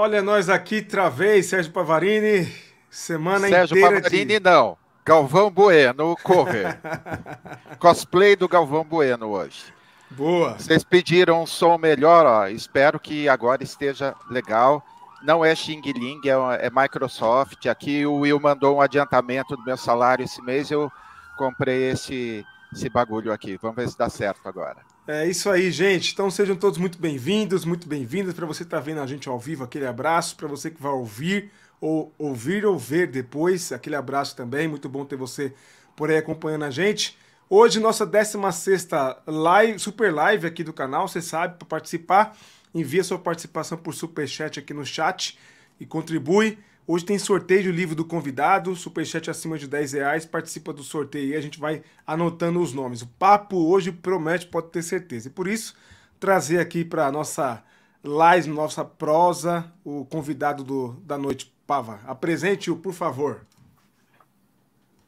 Olha nós aqui outra vez, Sérgio Pavarini. Semana Sérgio inteira Pavarini de... não. Galvão Bueno, cover. Cosplay do Galvão Bueno hoje. Boa. Vocês pediram um som melhor, ó. Espero que agora esteja legal. Não é Xing Ling, é, é Microsoft. Aqui o Will mandou um adiantamento do meu salário esse mês. Eu comprei esse, esse bagulho aqui. Vamos ver se dá certo agora. É isso aí, gente. Então sejam todos muito bem-vindos, muito bem-vindas. Para você que está vendo a gente ao vivo, aquele abraço. Para você que vai ouvir ou ouvir ou ver depois, aquele abraço também. Muito bom ter você por aí acompanhando a gente. Hoje, nossa 16 live, super live aqui do canal. Você sabe, para participar, envia sua participação por superchat aqui no chat e contribui. Hoje tem sorteio do livro do convidado, superchat acima de 10 reais, participa do sorteio e a gente vai anotando os nomes. O papo hoje promete, pode ter certeza. E por isso, trazer aqui para nossa live, nossa prosa, o convidado do, da noite, Pava. Apresente-o, por favor.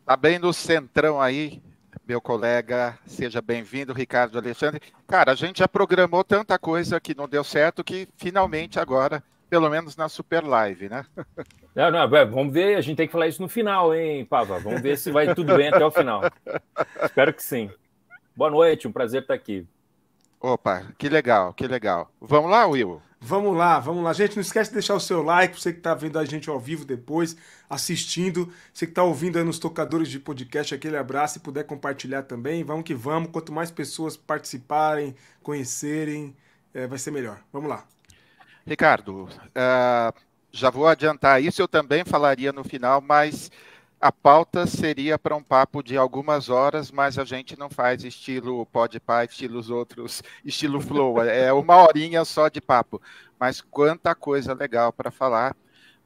Tá bem no centrão aí, meu colega. Seja bem-vindo, Ricardo Alexandre. Cara, a gente já programou tanta coisa que não deu certo que finalmente agora, pelo menos na Super Live, né? Não, não, vamos ver, a gente tem que falar isso no final, hein, Pava? Vamos ver se vai tudo bem até o final. Espero que sim. Boa noite, um prazer estar aqui. Opa, que legal, que legal. Vamos lá, Will? Vamos lá, vamos lá. Gente, não esquece de deixar o seu like, você que está vendo a gente ao vivo depois, assistindo. Você que está ouvindo aí nos tocadores de podcast, aquele abraço e puder compartilhar também. Vamos que vamos. Quanto mais pessoas participarem, conhecerem, é, vai ser melhor. Vamos lá. Ricardo, uh, já vou adiantar isso, eu também falaria no final, mas a pauta seria para um papo de algumas horas, mas a gente não faz estilo podpah, estilo os outros, estilo flow. É uma horinha só de papo. Mas quanta coisa legal para falar.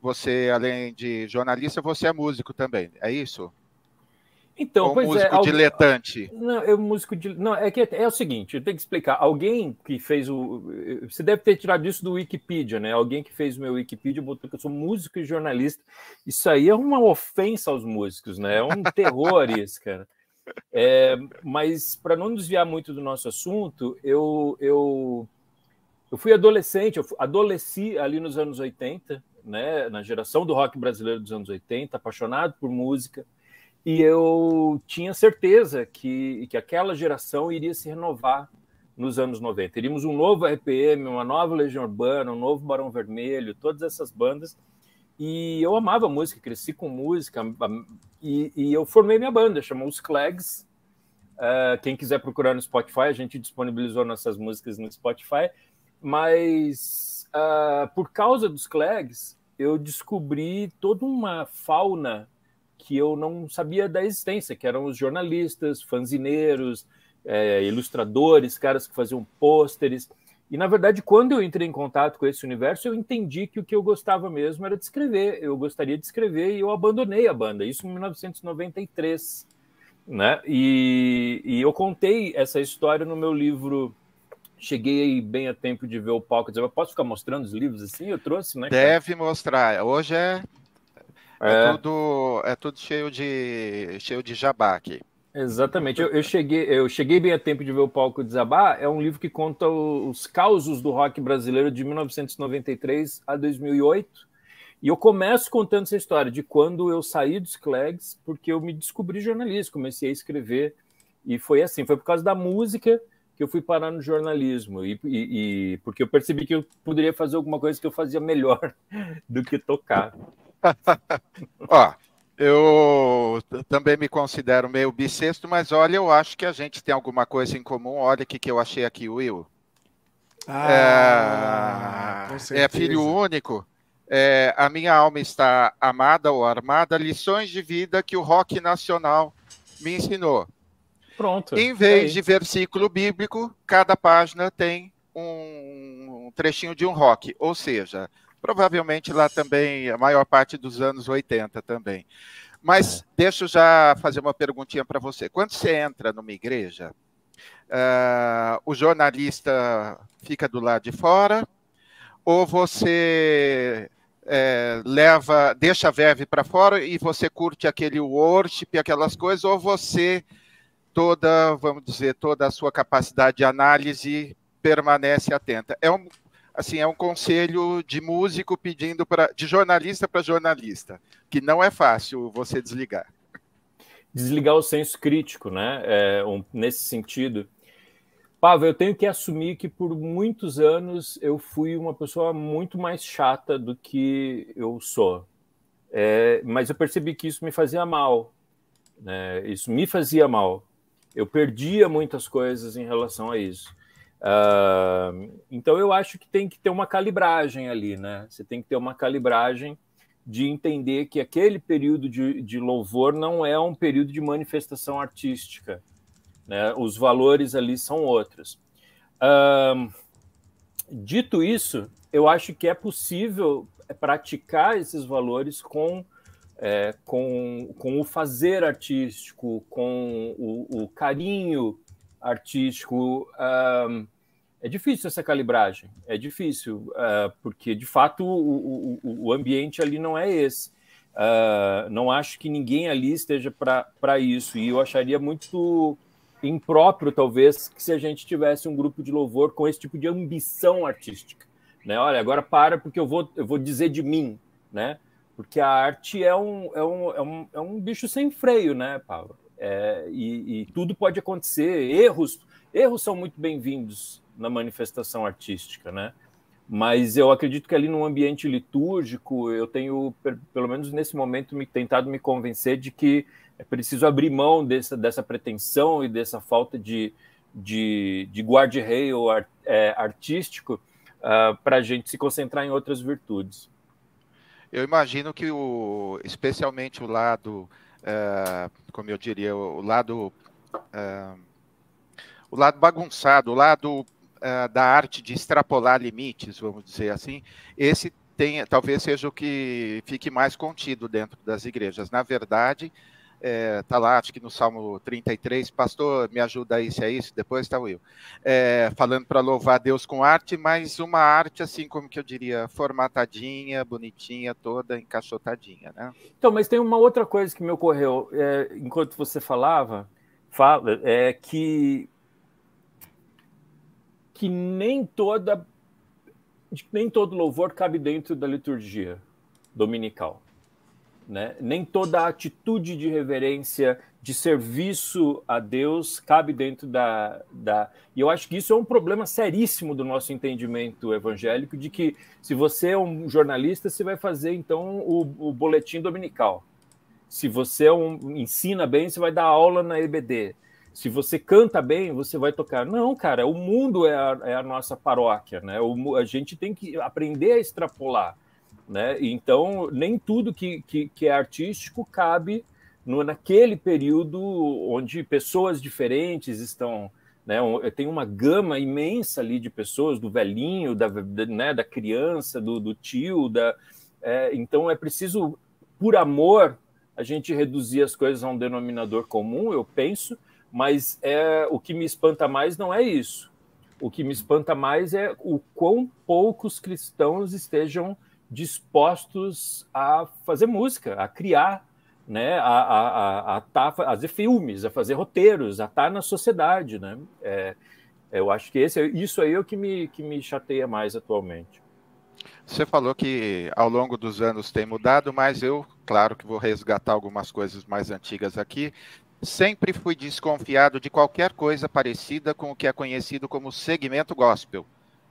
Você, além de jornalista, você é músico também, é isso? Então, Ou pois músico é, diletante. Não, eu músico de, não, é que é o seguinte, eu tenho que explicar. Alguém que fez o, você deve ter tirado isso do Wikipedia, né? Alguém que fez o meu Wikipedia botou que eu sou músico e jornalista. Isso aí é uma ofensa aos músicos, né? É um terror isso, cara. É, mas para não desviar muito do nosso assunto, eu eu eu fui adolescente, eu adolesci ali nos anos 80, né? Na geração do rock brasileiro dos anos 80, apaixonado por música e eu tinha certeza que, que aquela geração iria se renovar nos anos 90. Teríamos um novo RPM, uma nova Legião Urbana, um novo Barão Vermelho, todas essas bandas. E eu amava música, cresci com música, e, e eu formei minha banda, chamou os Clags. Uh, quem quiser procurar no Spotify, a gente disponibilizou nossas músicas no Spotify. Mas uh, por causa dos Clags, eu descobri toda uma fauna que eu não sabia da existência, que eram os jornalistas, fanzineiros, é, ilustradores, caras que faziam pôsteres. E, na verdade, quando eu entrei em contato com esse universo, eu entendi que o que eu gostava mesmo era de escrever. Eu gostaria de escrever e eu abandonei a banda, isso em 1993. Né? E, e eu contei essa história no meu livro cheguei bem a tempo de ver o palco. Eu posso ficar mostrando os livros assim? Eu trouxe, né? Deve mostrar. Hoje é é, é, tudo, é tudo cheio de, cheio de jabá aqui. Exatamente. Eu, eu, cheguei, eu cheguei bem a tempo de ver o palco desabar. É um livro que conta os causos do rock brasileiro de 1993 a 2008. E eu começo contando essa história de quando eu saí dos Clegs, porque eu me descobri jornalista, comecei a escrever. E foi assim, foi por causa da música que eu fui parar no jornalismo. E, e, e porque eu percebi que eu poderia fazer alguma coisa que eu fazia melhor do que tocar. Ó, eu também me considero meio bissexto, mas olha, eu acho que a gente tem alguma coisa em comum. Olha o que, que eu achei aqui, Will. Ah, é, é filho único. É, a minha alma está amada ou armada. Lições de vida que o rock nacional me ensinou. Pronto. Em vez de versículo bíblico, cada página tem um trechinho de um rock. Ou seja, Provavelmente lá também, a maior parte dos anos 80 também. Mas é. deixa eu já fazer uma perguntinha para você. Quando você entra numa igreja, uh, o jornalista fica do lado de fora, ou você é, leva, deixa a verve para fora e você curte aquele worship, aquelas coisas, ou você toda, vamos dizer, toda a sua capacidade de análise permanece atenta. É um, assim, é um conselho de músico pedindo para de jornalista para jornalista, que não é fácil você desligar. Desligar o senso crítico, né? É, um, nesse sentido. Pavel, eu tenho que assumir que por muitos anos eu fui uma pessoa muito mais chata do que eu sou. É, mas eu percebi que isso me fazia mal. Né? Isso me fazia mal. Eu perdia muitas coisas em relação a isso. Uh, então eu acho que tem que ter uma calibragem ali, né? Você tem que ter uma calibragem de entender que aquele período de, de louvor não é um período de manifestação artística, né? Os valores ali são outros. Uh, dito isso, eu acho que é possível praticar esses valores com é, com, com o fazer artístico, com o, o carinho artístico. É difícil essa calibragem, é difícil, uh, porque de fato o, o, o, ambiente ali não é esse. Uh, não acho que ninguém ali esteja para isso, e eu acharia muito impróprio, talvez, que se a gente tivesse um grupo de louvor com esse tipo de ambição artística. Né? Olha, agora para, porque eu vou, eu vou dizer de mim, né? porque a arte é um, é um, é um, é um bicho sem freio, né, Paulo? É, e, e, tudo pode acontecer. Erros, erros são muito bem-vindos na manifestação artística, né? Mas eu acredito que ali num ambiente litúrgico, eu tenho, pelo menos nesse momento, me tentado me convencer de que é preciso abrir mão dessa, dessa pretensão e dessa falta de, de, de guarda-reio art, é, artístico uh, ah, para a gente se concentrar em outras virtudes. Eu imagino que, o, especialmente o lado uh, como eu diria, o lado, uh, o lado bagunçado, o lado uh, da arte de extrapolar limites, vamos dizer assim, esse tem, talvez seja o que fique mais contido dentro das igrejas. Na verdade, está é, tá lá, acho que no Salmo 33, pastor, me ajuda se é isso, depois está o Will, é, falando para louvar Deus com arte, mas uma arte, assim, como que eu diria, formatadinha, bonitinha, toda encaixotadinha, né? Então, mas tem uma outra coisa que me ocorreu, é, enquanto você falava, fala, é que que nem toda nem todo louvor cabe dentro da liturgia dominical. Né? Nem toda atitude de reverência, de serviço a Deus cabe dentro da, da. E eu acho que isso é um problema seríssimo do nosso entendimento evangélico, de que se você é um jornalista, você vai fazer então o, o boletim dominical. Se você é um, ensina bem, você vai dar aula na EBD. Se você canta bem, você vai tocar. Não, cara, o mundo é a, é a nossa paróquia, né? O, a gente tem que aprender a extrapolar. Né? Então, nem tudo que, que, que é artístico cabe no, naquele período onde pessoas diferentes estão. Né? Tem uma gama imensa ali de pessoas, do velhinho, da, né, da criança, do, do tio. Da, é, então, é preciso, por amor, a gente reduzir as coisas a um denominador comum, eu penso, mas é o que me espanta mais não é isso. O que me espanta mais é o quão poucos cristãos estejam dispostos a fazer música, a criar, né, a, a, a, a, tá, a fazer filmes, a fazer roteiros, a estar tá na sociedade. Né? É, eu acho que esse, isso aí é o que me, que me chateia mais atualmente. Você falou que ao longo dos anos tem mudado, mas eu, claro que vou resgatar algumas coisas mais antigas aqui. Sempre fui desconfiado de qualquer coisa parecida com o que é conhecido como segmento gospel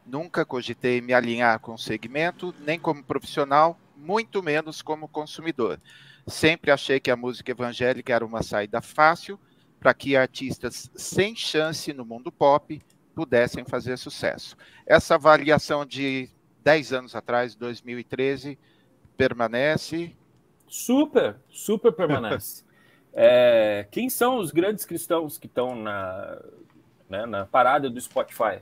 Nunca cogitei me alinhar com o segmento, nem como profissional, muito menos como consumidor. Sempre achei que a música evangélica era uma saída fácil para que artistas sem chance no mundo pop pudessem fazer sucesso. Essa avaliação de 10 anos atrás, 2013, permanece? Super, super permanece. é, quem são os grandes cristãos que estão na, né, na parada do Spotify?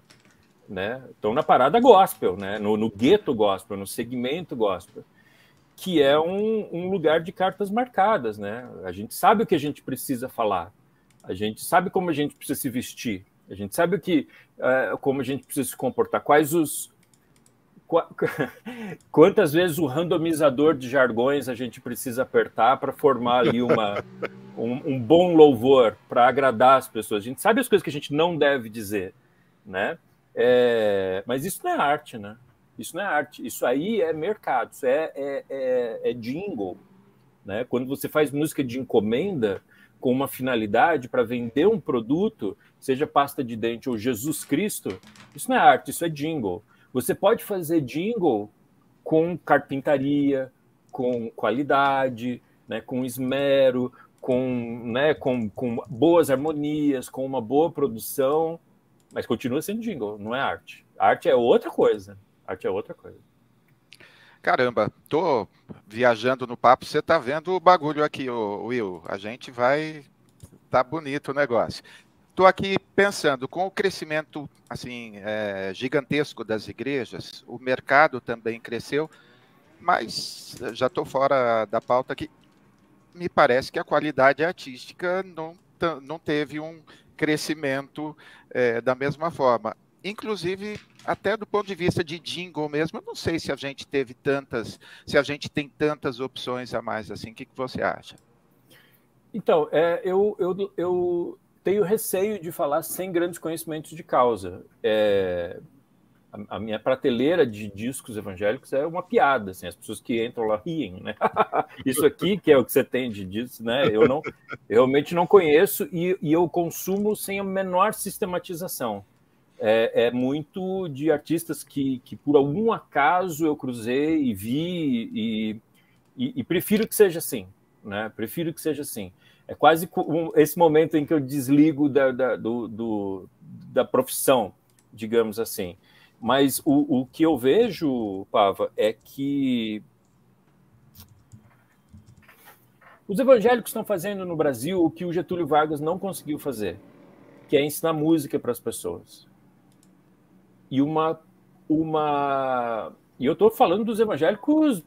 Né? Estão na parada gospel, né? No, no gueto gospel, no segmento gospel, que é um, um, lugar de cartas marcadas, né? A gente sabe o que a gente precisa falar, a gente sabe como a gente precisa se vestir, a gente sabe o que, uh, como a gente precisa se comportar, quais os quantas vezes o randomizador de jargões a gente precisa apertar para formar ali uma, um, um bom louvor para agradar as pessoas. A gente sabe as coisas que a gente não deve dizer, né? É, mas isso não é arte, né? Isso não é arte. Isso aí é mercado. Isso é, é, é, é jingle. Né? Quando você faz música de encomenda com uma finalidade para vender um produto, seja pasta de dente ou Jesus Cristo, isso não é arte, isso é jingle. Você pode fazer jingle com carpintaria, com qualidade, né, com esmero, com, né, com, com boas harmonias, com uma boa produção, mas continua sendo jingle, não é arte. Arte é outra coisa. Arte é outra coisa. Caramba, tô viajando no papo, você tá vendo o bagulho aqui, Will. A gente vai. Tá bonito o negócio. Estou aqui pensando, com o crescimento assim é, gigantesco das igrejas, o mercado também cresceu, mas já estou fora da pauta aqui. Me parece que a qualidade artística não, não teve um crescimento é, da mesma forma inclusive até do ponto de vista de jingle mesmo, eu não sei se a gente teve tantas, se a gente tem tantas opções a mais assim. O que, que você acha? Então, é, eu, eu, eu tenho receio de falar sem grandes conhecimentos de causa. É, a, a, minha prateleira de discos evangélicos é uma piada, assim, as pessoas que entram lá riem, né? Isso aqui que é o que você tem de discos, né? Eu não, eu realmente não conheço e, e eu consumo sem a menor sistematização é, é, muito de artistas que, que, por algum acaso, eu cruzei e vi, e, e, e, prefiro que seja assim, né? Prefiro que seja assim. É quase esse momento em que eu desligo da, da, do, do, da profissão, digamos assim. Mas o, o que eu vejo, Pava, é que os evangélicos estão fazendo no Brasil o que o Getúlio Vargas não conseguiu fazer, que é ensinar música para as pessoas e uma uma e eu estou falando dos evangélicos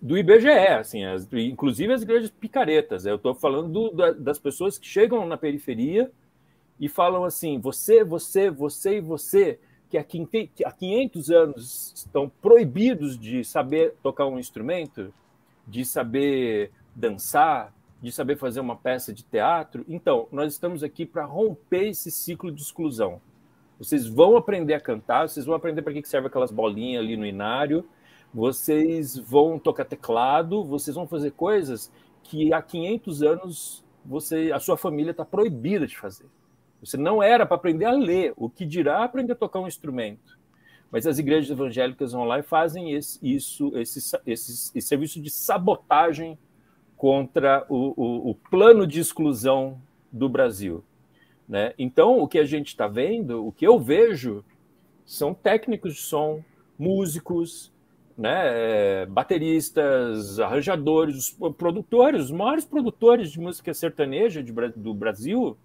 do IBGE, assim, as, inclusive as igrejas picaretas. Eu estou falando do, da, das pessoas que chegam na periferia e falam assim: você, você, você e você, que há 500 anos estão proibidos de saber tocar um instrumento, de saber dançar, de saber fazer uma peça de teatro. Então, nós estamos aqui para romper esse ciclo de exclusão. Vocês vão aprender a cantar, vocês vão aprender para que serve aquelas bolinhas ali no inário, vocês vão tocar teclado, vocês vão fazer coisas que há 500 anos você, a sua família está proibida de fazer. Você não era para aprender a ler, o que dirá aprender a tocar um instrumento. Mas as igrejas evangélicas vão lá e fazem esse, isso, esse, esse, esse serviço de sabotagem contra o, o, o plano de exclusão do Brasil. Né? Então, o que a gente está vendo, o que eu vejo, são técnicos de som, músicos, né, bateristas, arranjadores, os produtores, os maiores produtores de música sertaneja do Brasil,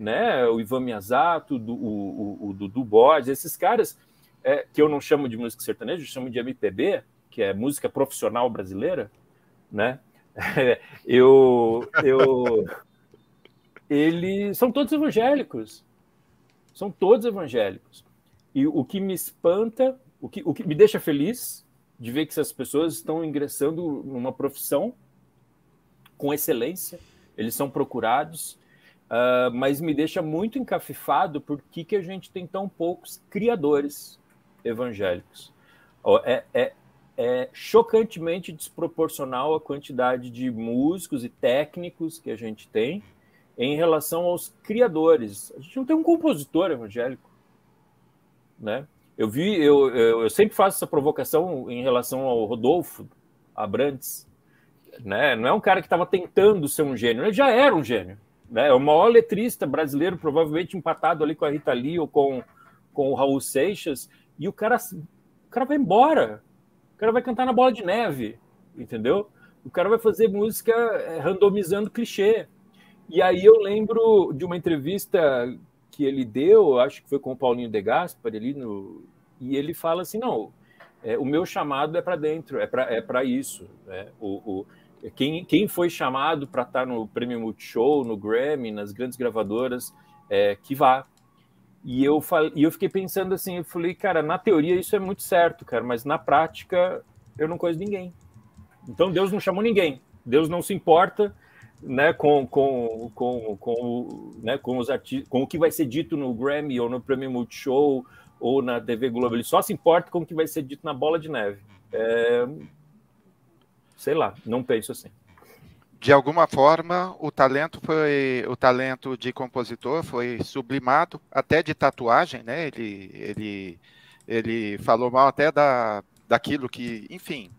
né, o Ivan Miyazato, do, o, o, Dudu Borges, esses caras é, que eu não chamo de música sertaneja, eu chamo de MPB, que é música profissional brasileira, né? eu, eu eles são todos evangélicos. São todos evangélicos. E o que me espanta, o que, o que me deixa feliz de ver que essas pessoas estão ingressando numa profissão com excelência, eles são procurados, uh, mas me deixa muito encafifado por que, a gente tem tão poucos criadores evangélicos. É, é, é chocantemente desproporcional a quantidade de músicos e técnicos que a gente tem em relação aos criadores. A gente não tem um compositor evangélico, né? Eu vi, eu, eu, eu sempre faço essa provocação em relação ao Rodolfo Abrantes, né? Não é um cara que estava tentando ser um gênio, ele já era um gênio, né? É o maior letrista brasileiro, provavelmente empatado ali com a Rita Lee ou com, com o Raul Seixas, e o cara, o cara vai embora, o cara vai cantar na bola de neve, entendeu? O cara vai fazer música eh, randomizando clichê. E aí eu lembro de uma entrevista que ele deu, acho que foi com o Paulinho De Gaspar ali no, e ele fala assim, não, é, o meu chamado é para dentro, é para é isso. Né? O, o, quem, quem foi chamado para estar tá no Prêmio Multishow, no Grammy, nas grandes gravadoras, é, que vá. E eu, falei, e eu fiquei pensando assim, eu falei, cara, na teoria isso é muito certo, cara, mas na prática eu não conheço ninguém. Então Deus não chamou ninguém. Deus não se importa né, com, com, com, com, né, com, os com o que vai ser dito no Grammy ou no Prêmio Multishow ou na TV Globo. Ele só se importa com o que vai ser dito na bola de neve. É... Sei lá, não penso assim. De alguma forma, o talento foi o talento de compositor foi sublimado até de tatuagem, né? Ele ele ele falou mal até da daquilo que, enfim,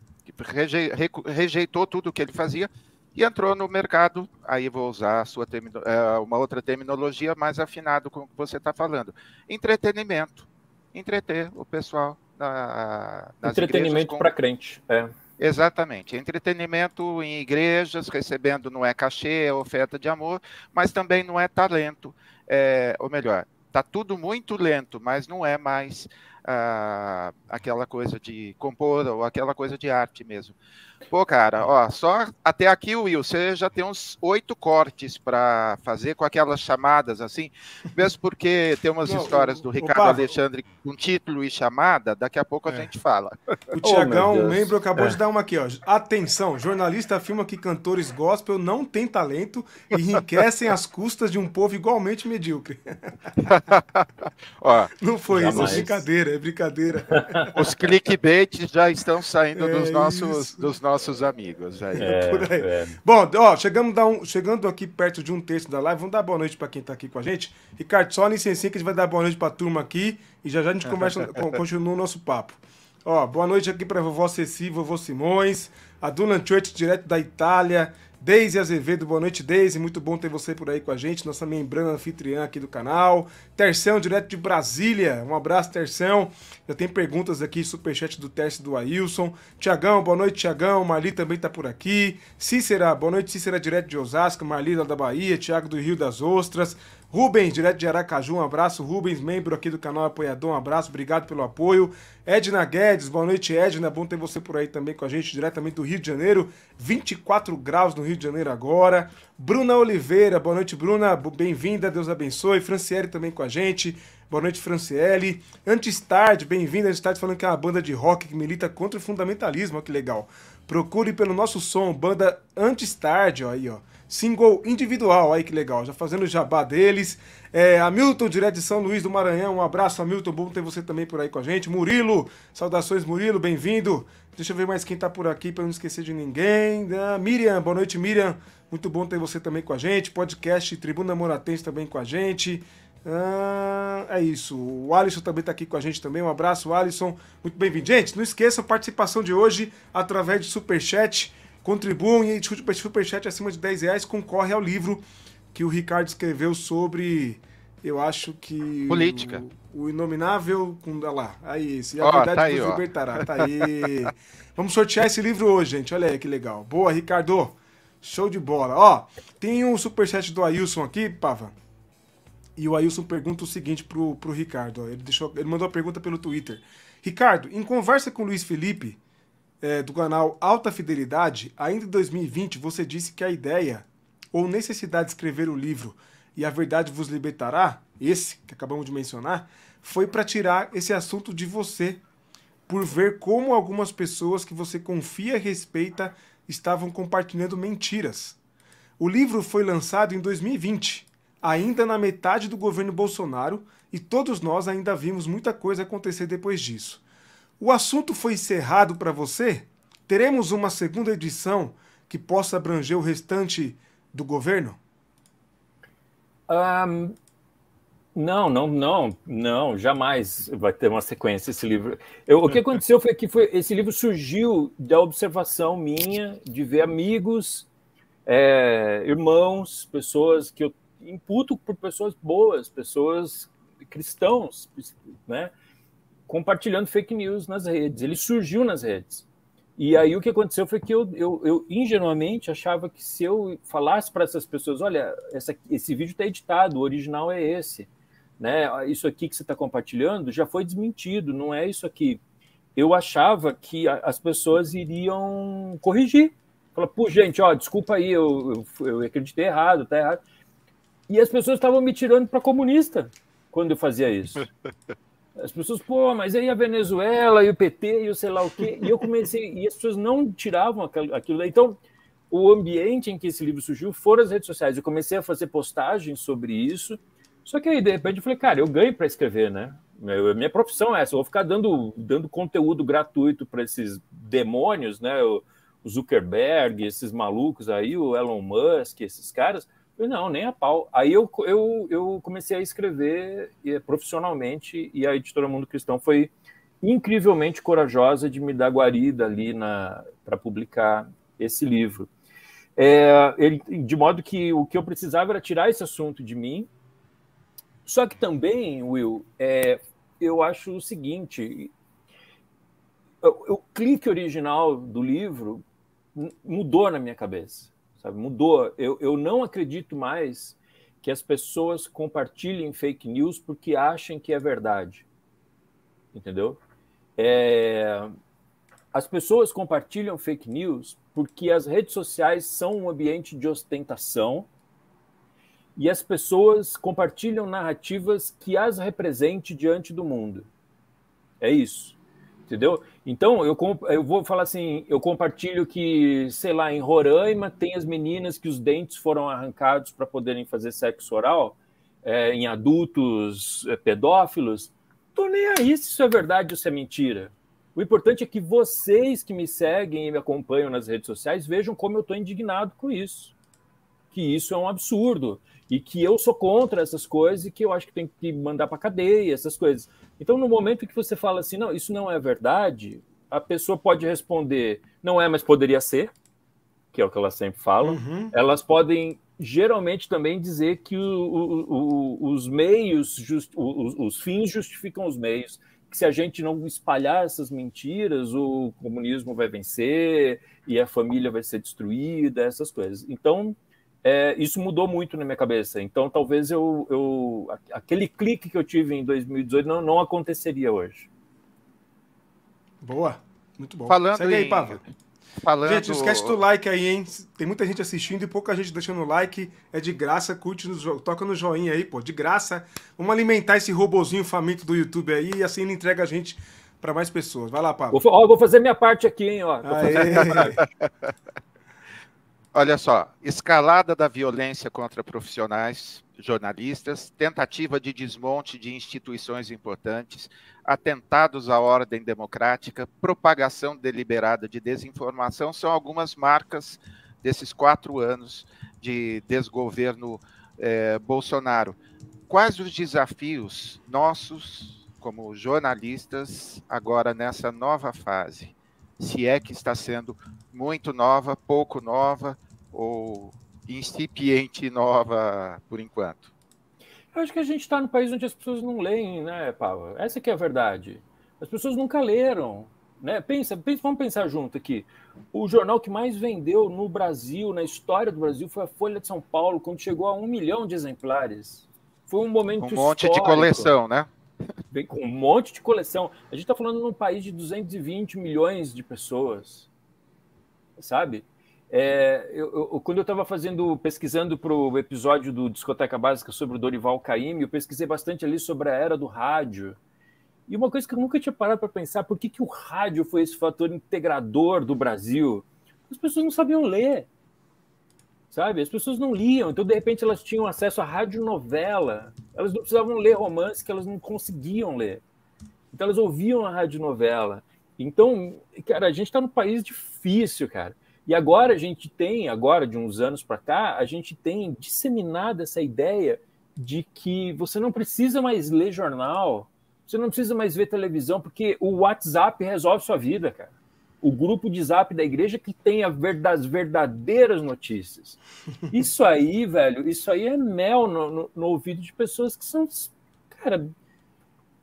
rejeitou tudo o que ele fazia e entrou no mercado. Aí vou usar sua é, uma outra terminologia mais afinado com o que você está falando. Entretenimento, entreter o pessoal na, Entretenimento para crente, é. Exatamente. Entretenimento em igrejas, recebendo não é cachê, é oferta de amor, mas também não é talento. É, ou melhor, está tudo muito lento, mas não é mais ah, aquela coisa de compor ou aquela coisa de arte mesmo. Pô, cara, ó, só até aqui, Will, você já tem uns oito cortes para fazer com aquelas chamadas assim, mesmo porque tem umas Não, histórias do Ricardo Alexandre com título e chamada, daqui a pouco a é. gente fala. O Tiagão, oh, membro, acabou é. de dar uma aqui, ó. Atenção, jornalista afirma que cantores gospel não têm talento e enriquecem às custas de um povo igualmente medíocre. ó, não foi jamais. isso, é brincadeira, é brincadeira. Os clickbaits já estão saindo é dos nossos, dos nossos nossos amigos. Aí. É, aí. É. Bom, ó, chegamos um, chegando aqui perto de um terço da live, vamos dar boa noite para quem está aqui com a gente. Ricardo, só licencinha que a gente vai dar boa noite para a turma aqui e já já a gente conversa, continua o nosso papo. Ó, boa noite aqui para vovó Ceci, vovô Simões, a Dulan Church, direto da Itália, Deise Azevedo, boa noite, Deise. Muito bom ter você por aí com a gente, nossa membrana anfitriã aqui do canal. Terção, direto de Brasília. Um abraço, Terção. Já tem perguntas aqui, superchat do teste do Ailson. Tiagão, boa noite, Tiagão. Marli também tá por aqui. Cícera, boa noite, Cícera, direto de Osasco. Marli, lá da Bahia. Tiago do Rio das Ostras. Rubens, direto de Aracaju, um abraço. Rubens, membro aqui do canal Apoiador, um abraço, obrigado pelo apoio. Edna Guedes, boa noite, Edna. Bom ter você por aí também com a gente, diretamente do Rio de Janeiro. 24 graus no Rio de Janeiro agora. Bruna Oliveira, boa noite, Bruna. Bem-vinda, Deus abençoe. Franciele também com a gente. Boa noite, Franciele. Antes tarde, bem-vinda. Antes tarde falando que é uma banda de rock que milita contra o fundamentalismo, olha que legal. Procure pelo nosso som, banda Antes tarde, ó aí, ó single individual. Aí que legal, já fazendo o jabá deles. É, Hamilton, direto de São Luís do Maranhão, um abraço, Hamilton, bom ter você também por aí com a gente. Murilo, saudações, Murilo, bem-vindo. Deixa eu ver mais quem tá por aqui para não esquecer de ninguém. Uh, Miriam, boa noite, Miriam. Muito bom ter você também com a gente. Podcast Tribuna Moratense também com a gente. Ah, é isso. O Alisson também está aqui com a gente também. Um abraço, Alisson. Muito bem-vindo. Gente, não esqueça a participação de hoje através de Superchat. Contribuam e o superchat acima de 10 reais concorre ao livro que o Ricardo escreveu sobre, eu acho que... Política. O, o Inominável... Com, olha lá, aí esse. A oh, verdade tá aí, nos libertará. Tá aí. Vamos sortear esse livro hoje, gente. Olha aí que legal. Boa, Ricardo. Show de bola. Ó, tem um superchat do Ailson aqui, Pava. E o Ailson pergunta o seguinte pro, pro Ricardo. Ó. Ele, deixou, ele mandou a pergunta pelo Twitter. Ricardo, em conversa com o Luiz Felipe é, do canal Alta Fidelidade, ainda em 2020 você disse que a ideia ou necessidade de escrever o livro E a Verdade Vos Libertará, esse que acabamos de mencionar, foi para tirar esse assunto de você, por ver como algumas pessoas que você confia e respeita estavam compartilhando mentiras. O livro foi lançado em 2020, ainda na metade do governo Bolsonaro, e todos nós ainda vimos muita coisa acontecer depois disso. O assunto foi encerrado para você? Teremos uma segunda edição que possa abranger o restante do governo? Um, não, não, não, não, jamais vai ter uma sequência esse livro. Eu, o que aconteceu foi que foi, esse livro surgiu da observação minha de ver amigos, é, irmãos, pessoas que eu imputo por pessoas boas, pessoas cristãos, né? Compartilhando fake news nas redes. Ele surgiu nas redes. E aí o que aconteceu foi que eu, eu, eu ingenuamente achava que se eu falasse para essas pessoas, olha, essa, esse vídeo está editado, o original é esse, né? Isso aqui que você está compartilhando já foi desmentido, não é isso aqui. Eu achava que a, as pessoas iriam corrigir. Falar, pô, gente, ó, desculpa aí, eu, eu, eu acreditei errado, tá errado. E as pessoas estavam me tirando para comunista quando eu fazia isso. As pessoas, pô, mas aí a Venezuela e o PT e o sei lá o quê. E eu comecei, e as pessoas não tiravam aquilo. Então, o ambiente em que esse livro surgiu foram as redes sociais. Eu comecei a fazer postagens sobre isso. Só que aí, de repente, eu falei, cara, eu ganho para escrever, né? Minha profissão é essa, eu vou ficar dando, dando conteúdo gratuito para esses demônios, né? O Zuckerberg, esses malucos aí, o Elon Musk, esses caras. Não, nem a pau. Aí eu, eu, eu comecei a escrever profissionalmente e a editora Mundo Cristão foi incrivelmente corajosa de me dar guarida ali para publicar esse livro. É, ele, de modo que o que eu precisava era tirar esse assunto de mim. Só que também, Will, é, eu acho o seguinte: o clique original do livro mudou na minha cabeça, sabe? Mudou. Eu, eu não acredito mais que as pessoas compartilhem fake news porque acham que é verdade, entendeu? É, as pessoas compartilham fake news porque as redes sociais são um ambiente de ostentação e as pessoas compartilham narrativas que as represente diante do mundo. É isso. Entendeu? Então, eu, eu vou falar assim: eu compartilho que, sei lá, em Roraima tem as meninas que os dentes foram arrancados para poderem fazer sexo oral é, em adultos é, pedófilos. Tô nem aí se isso é verdade ou se é mentira. O importante é que vocês que me seguem e me acompanham nas redes sociais vejam como eu estou indignado com isso. Que isso é um absurdo. E que eu sou contra essas coisas e que eu acho que tem que mandar para cadeia, essas coisas. Então, no momento que você fala assim, não, isso não é verdade, a pessoa pode responder, não é, mas poderia ser, que é o que elas sempre falam. Uhum. Elas podem geralmente também dizer que o, o, o, os meios, just, os, os fins justificam os meios que se a gente não espalhar essas mentiras, o comunismo vai vencer e a família vai ser destruída, essas coisas. Então, é, isso mudou muito na minha cabeça. Então, talvez eu, eu aquele clique que eu tive em 2018 não, não aconteceria hoje. Boa, muito bom. Falando Segue aí, Pava. Falando... Gente, não esquece do like aí, hein? Tem muita gente assistindo e pouca gente deixando like. É de graça, curte, no, toca no joinha aí, pô. De graça. Vamos alimentar esse robozinho faminto do YouTube aí e assim ele entrega a gente para mais pessoas. Vai lá, Pablo. Vou, ó, vou fazer minha parte aqui, hein? Ó. Olha só, escalada da violência contra profissionais, jornalistas, tentativa de desmonte de instituições importantes, atentados à ordem democrática, propagação deliberada de desinformação são algumas marcas desses quatro anos de desgoverno eh, Bolsonaro. Quais os desafios nossos, como jornalistas, agora nessa nova fase? Se é que está sendo muito nova, pouco nova ou incipiente nova por enquanto? Eu acho que a gente está no país onde as pessoas não leem, né, Paulo? Essa que é a verdade. As pessoas nunca leram. Né? Pensa, pensa, vamos pensar junto aqui. O jornal que mais vendeu no Brasil, na história do Brasil, foi a Folha de São Paulo, quando chegou a um milhão de exemplares. Foi um momento Um monte histórico. de coleção, né? Vem com um monte de coleção. A gente está falando num país de 220 milhões de pessoas, sabe? É, eu, eu, quando eu estava fazendo, pesquisando para o episódio do Discoteca Básica sobre o Dorival Caymmi, eu pesquisei bastante ali sobre a era do rádio. E uma coisa que eu nunca tinha parado para pensar, por que, que o rádio foi esse fator integrador do Brasil? As pessoas não sabiam ler, sabe? As pessoas não liam, então de repente elas tinham acesso à radionovela. Elas não precisavam ler romance que elas não conseguiam ler. Então elas ouviam a radionovela. Então, cara, a gente está num país difícil, cara. E agora a gente tem, agora de uns anos para cá, a gente tem disseminado essa ideia de que você não precisa mais ler jornal, você não precisa mais ver televisão, porque o WhatsApp resolve sua vida, cara. O grupo de zap da igreja que tem a ver das verdadeiras notícias. Isso aí, velho, isso aí é mel no, no, no ouvido de pessoas que são, cara,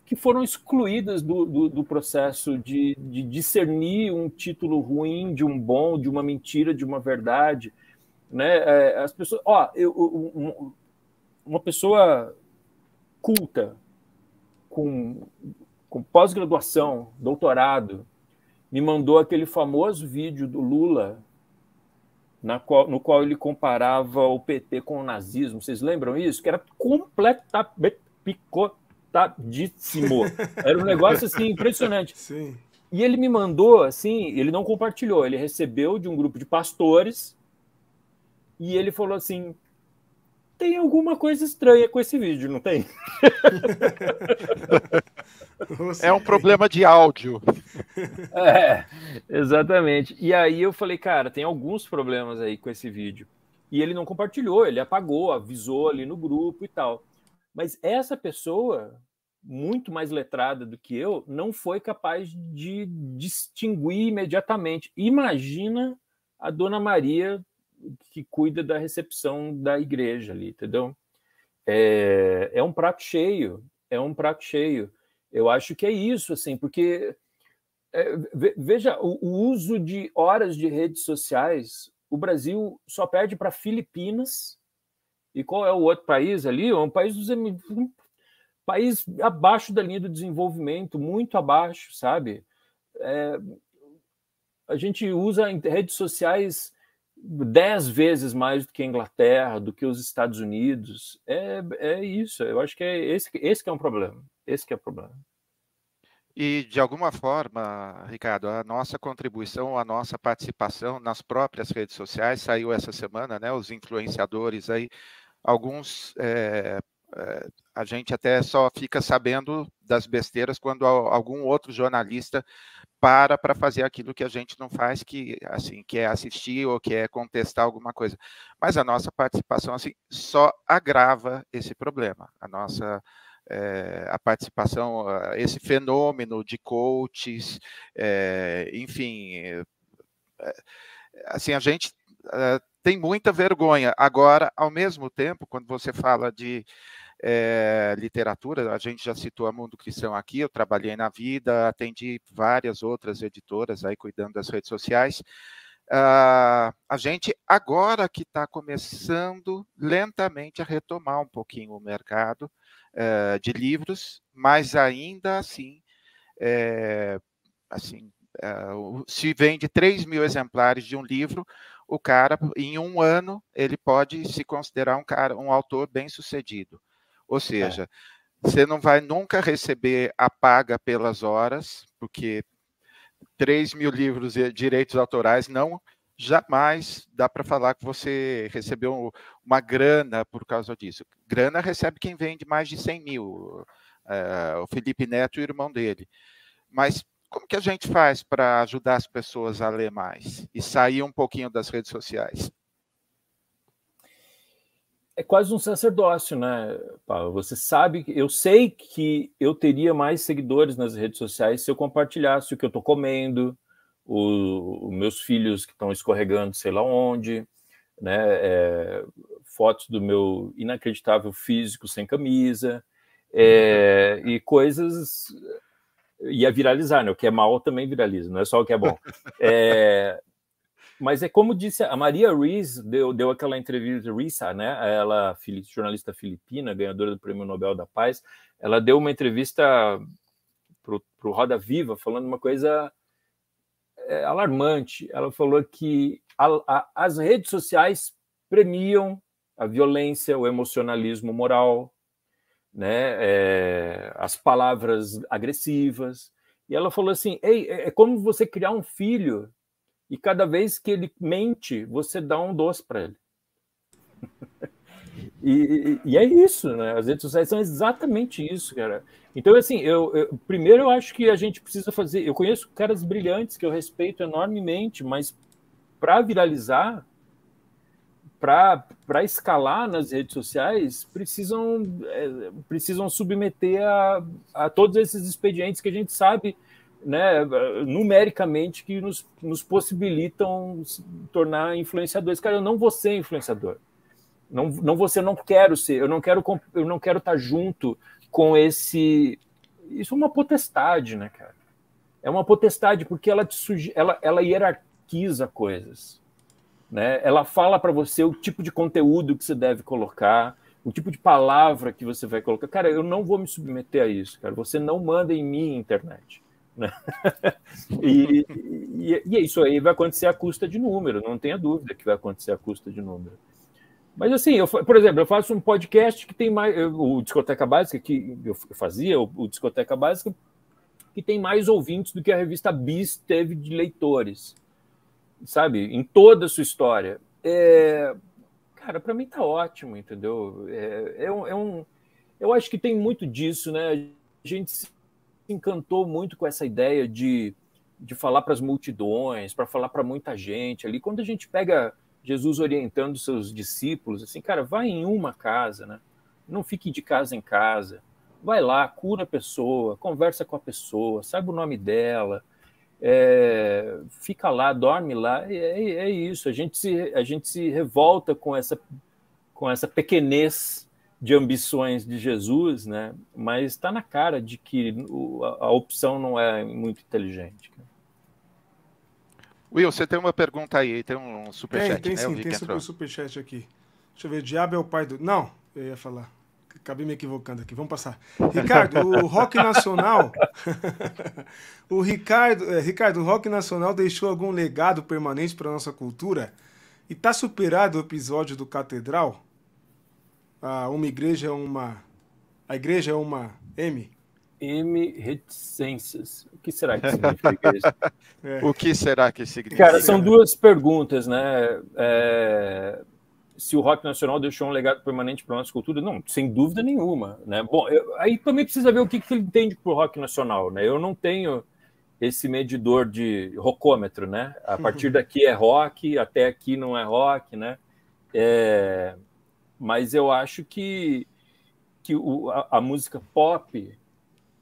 que foram excluídas do, do, do processo de, de, discernir um título ruim de um bom, de uma mentira, de uma verdade. Né? É, as pessoas, ó, eu, um, uma pessoa culta, com, com pós-graduação, doutorado, me mandou aquele famoso vídeo do Lula, qual, no qual ele comparava o PT com o nazismo. Vocês lembram isso? Que era completamente picotado lotadíssimo. Era um negócio assim impressionante. Sim. E ele me mandou assim, ele não compartilhou, ele recebeu de um grupo de pastores e ele falou assim: tem alguma coisa estranha com esse vídeo, não tem? é um problema de áudio. É, exatamente. E aí eu falei, cara, tem alguns problemas aí com esse vídeo. E ele não compartilhou, ele apagou, avisou ali no grupo e tal. Mas essa pessoa, muito mais letrada do que eu, não foi capaz de distinguir imediatamente. Imagina a Dona Maria que cuida da recepção da igreja ali, entendeu? É, é um prato cheio, é um prato cheio. Eu acho que é isso, assim, porque é, veja o, o, uso de horas de redes sociais. O Brasil só perde para Filipinas. E qual é o outro país ali? É um país dos um país abaixo da linha do desenvolvimento, muito abaixo, sabe? É, a gente usa redes sociais dez vezes mais do que a Inglaterra, do que os Estados Unidos. É, é isso. Eu acho que é esse, esse que é um problema. Esse que é o problema. E, de alguma forma, Ricardo, a nossa contribuição, a nossa participação nas próprias redes sociais, saiu essa semana, né? Os influenciadores aí, alguns, é, a gente até só fica sabendo das besteiras quando algum outro jornalista para para fazer aquilo que a gente não faz, que assim, que é assistir ou que é contestar alguma coisa. Mas a nossa participação assim só agrava esse problema. A nossa é, a participação, esse fenômeno de coaches, é, enfim, é, assim a gente tem muita vergonha. Agora, ao mesmo tempo, quando você fala de é, literatura, a gente já citou a Mundo Cristão aqui, eu trabalhei na vida, atendi várias outras editoras aí cuidando das redes sociais. Uh, a gente agora que está começando lentamente a retomar um pouquinho o mercado uh, de livros, mas ainda assim, é, assim uh, se vende 3 mil exemplares de um livro, o cara, em um ano, ele pode se considerar um cara, um autor bem sucedido. Ou é. seja, é. você não vai nunca receber a paga pelas horas, porque 3 mil livros de direitos autorais não jamais dá para falar que você recebeu uma grana por causa disso. Grana recebe quem vende mais de 100 mil, uh, o Felipe Neto e o irmão dele. Mas como que a gente faz para ajudar as pessoas a ler mais e sair um pouquinho das redes sociais? É quase um sacerdócio, né, Paulo? Você sabe, eu sei que eu teria mais seguidores nas redes sociais se eu compartilhasse o que eu estou comendo, os meus filhos que estão escorregando, sei lá onde, né, é, fotos do meu inacreditável físico sem camisa, é, e coisas ia viralizar, né? O que é mal também viraliza, não é só o que é bom. É, mas é como disse a Maria Rees, deu, deu aquela entrevista, Risa, né? Ela, jornalista filipina, ganhadora do Prêmio Nobel da Paz, ela deu uma entrevista para o Roda Viva, falando uma coisa é, alarmante. Ela falou que a, a, as redes sociais premiam a violência, o emocionalismo moral, né? É, as palavras agressivas. E ela falou assim: Ei, é, é como você criar um filho e cada vez que ele mente, você dá um doce para ele. e, e, é isso, né? As redes sociais são exatamente isso, cara. Então, assim, eu, eu, primeiro eu acho que a gente precisa fazer. Eu conheço caras brilhantes que eu respeito enormemente, mas para viralizar, para escalar nas redes sociais, precisam, é, precisam submeter a, a todos esses expedientes que a gente sabe né, numericamente que nos, nos possibilitam tornar influenciadores. Cara, eu não vou ser influenciador. Não, não eu não quero ser, eu não quero, eu não quero estar junto com esse. Isso é uma potestade, né, cara? É uma potestade porque ela, te ela, ela hierarquiza coisas. Né? Ela fala para você o tipo de conteúdo que você deve colocar, o tipo de palavra que você vai colocar. Cara, eu não vou me submeter a isso, cara. Você não manda em mim internet. Né? e, e, e, isso aí vai acontecer à custa de número, não tenha dúvida que vai acontecer à custa de número. Mas assim, eu, por exemplo, eu faço um podcast que tem mais. O Discoteca Básica, que eu fazia, o, o Discoteca Básica, que tem mais ouvintes do que a revista Bis teve de leitores, sabe? Em toda a sua história. É, cara, para mim tá ótimo, entendeu? É, é, um, é, um, eu acho que tem muito disso, né? A gente se encantou muito com essa ideia de, de falar para as multidões, para falar para muita gente ali. Quando a gente pega Jesus orientando seus discípulos, assim, cara, vai em uma casa, né? Não fique de casa em casa. Vai lá, cura a pessoa, conversa com a pessoa, sabe o nome dela, é, fica lá, dorme lá, é, é, isso. A gente, se, a gente se revolta com essa, com essa pequenez de ambições de Jesus, né? mas está na cara de que a, a, opção não é muito inteligente. Will, você tem uma pergunta aí, tem um superchat, tem, tem né? Sim, tem super, superchat aqui. Deixa eu ver, diabo é o pai do... Não, eu ia falar. Acabei me equivocando aqui. Vamos passar. Ricardo, o rock nacional. o Ricardo, é, Ricardo, o rock nacional deixou algum legado permanente para nossa cultura? E está superado o episódio do Catedral? Ah, uma igreja é uma. A igreja é uma M? M reticências. O que será que significa isso? É. O que será que significa? Cara, são duas perguntas, né? É se o rock nacional deixou um legado permanente para a nossa cultura, não, sem dúvida nenhuma, né? Bom, eu, aí também precisa ver o que, que ele entende por rock nacional, né? Eu não tenho esse medidor de rocômetro, né? A partir daqui é rock, até aqui não é rock, né? É, mas eu acho que, que o, a, a música pop,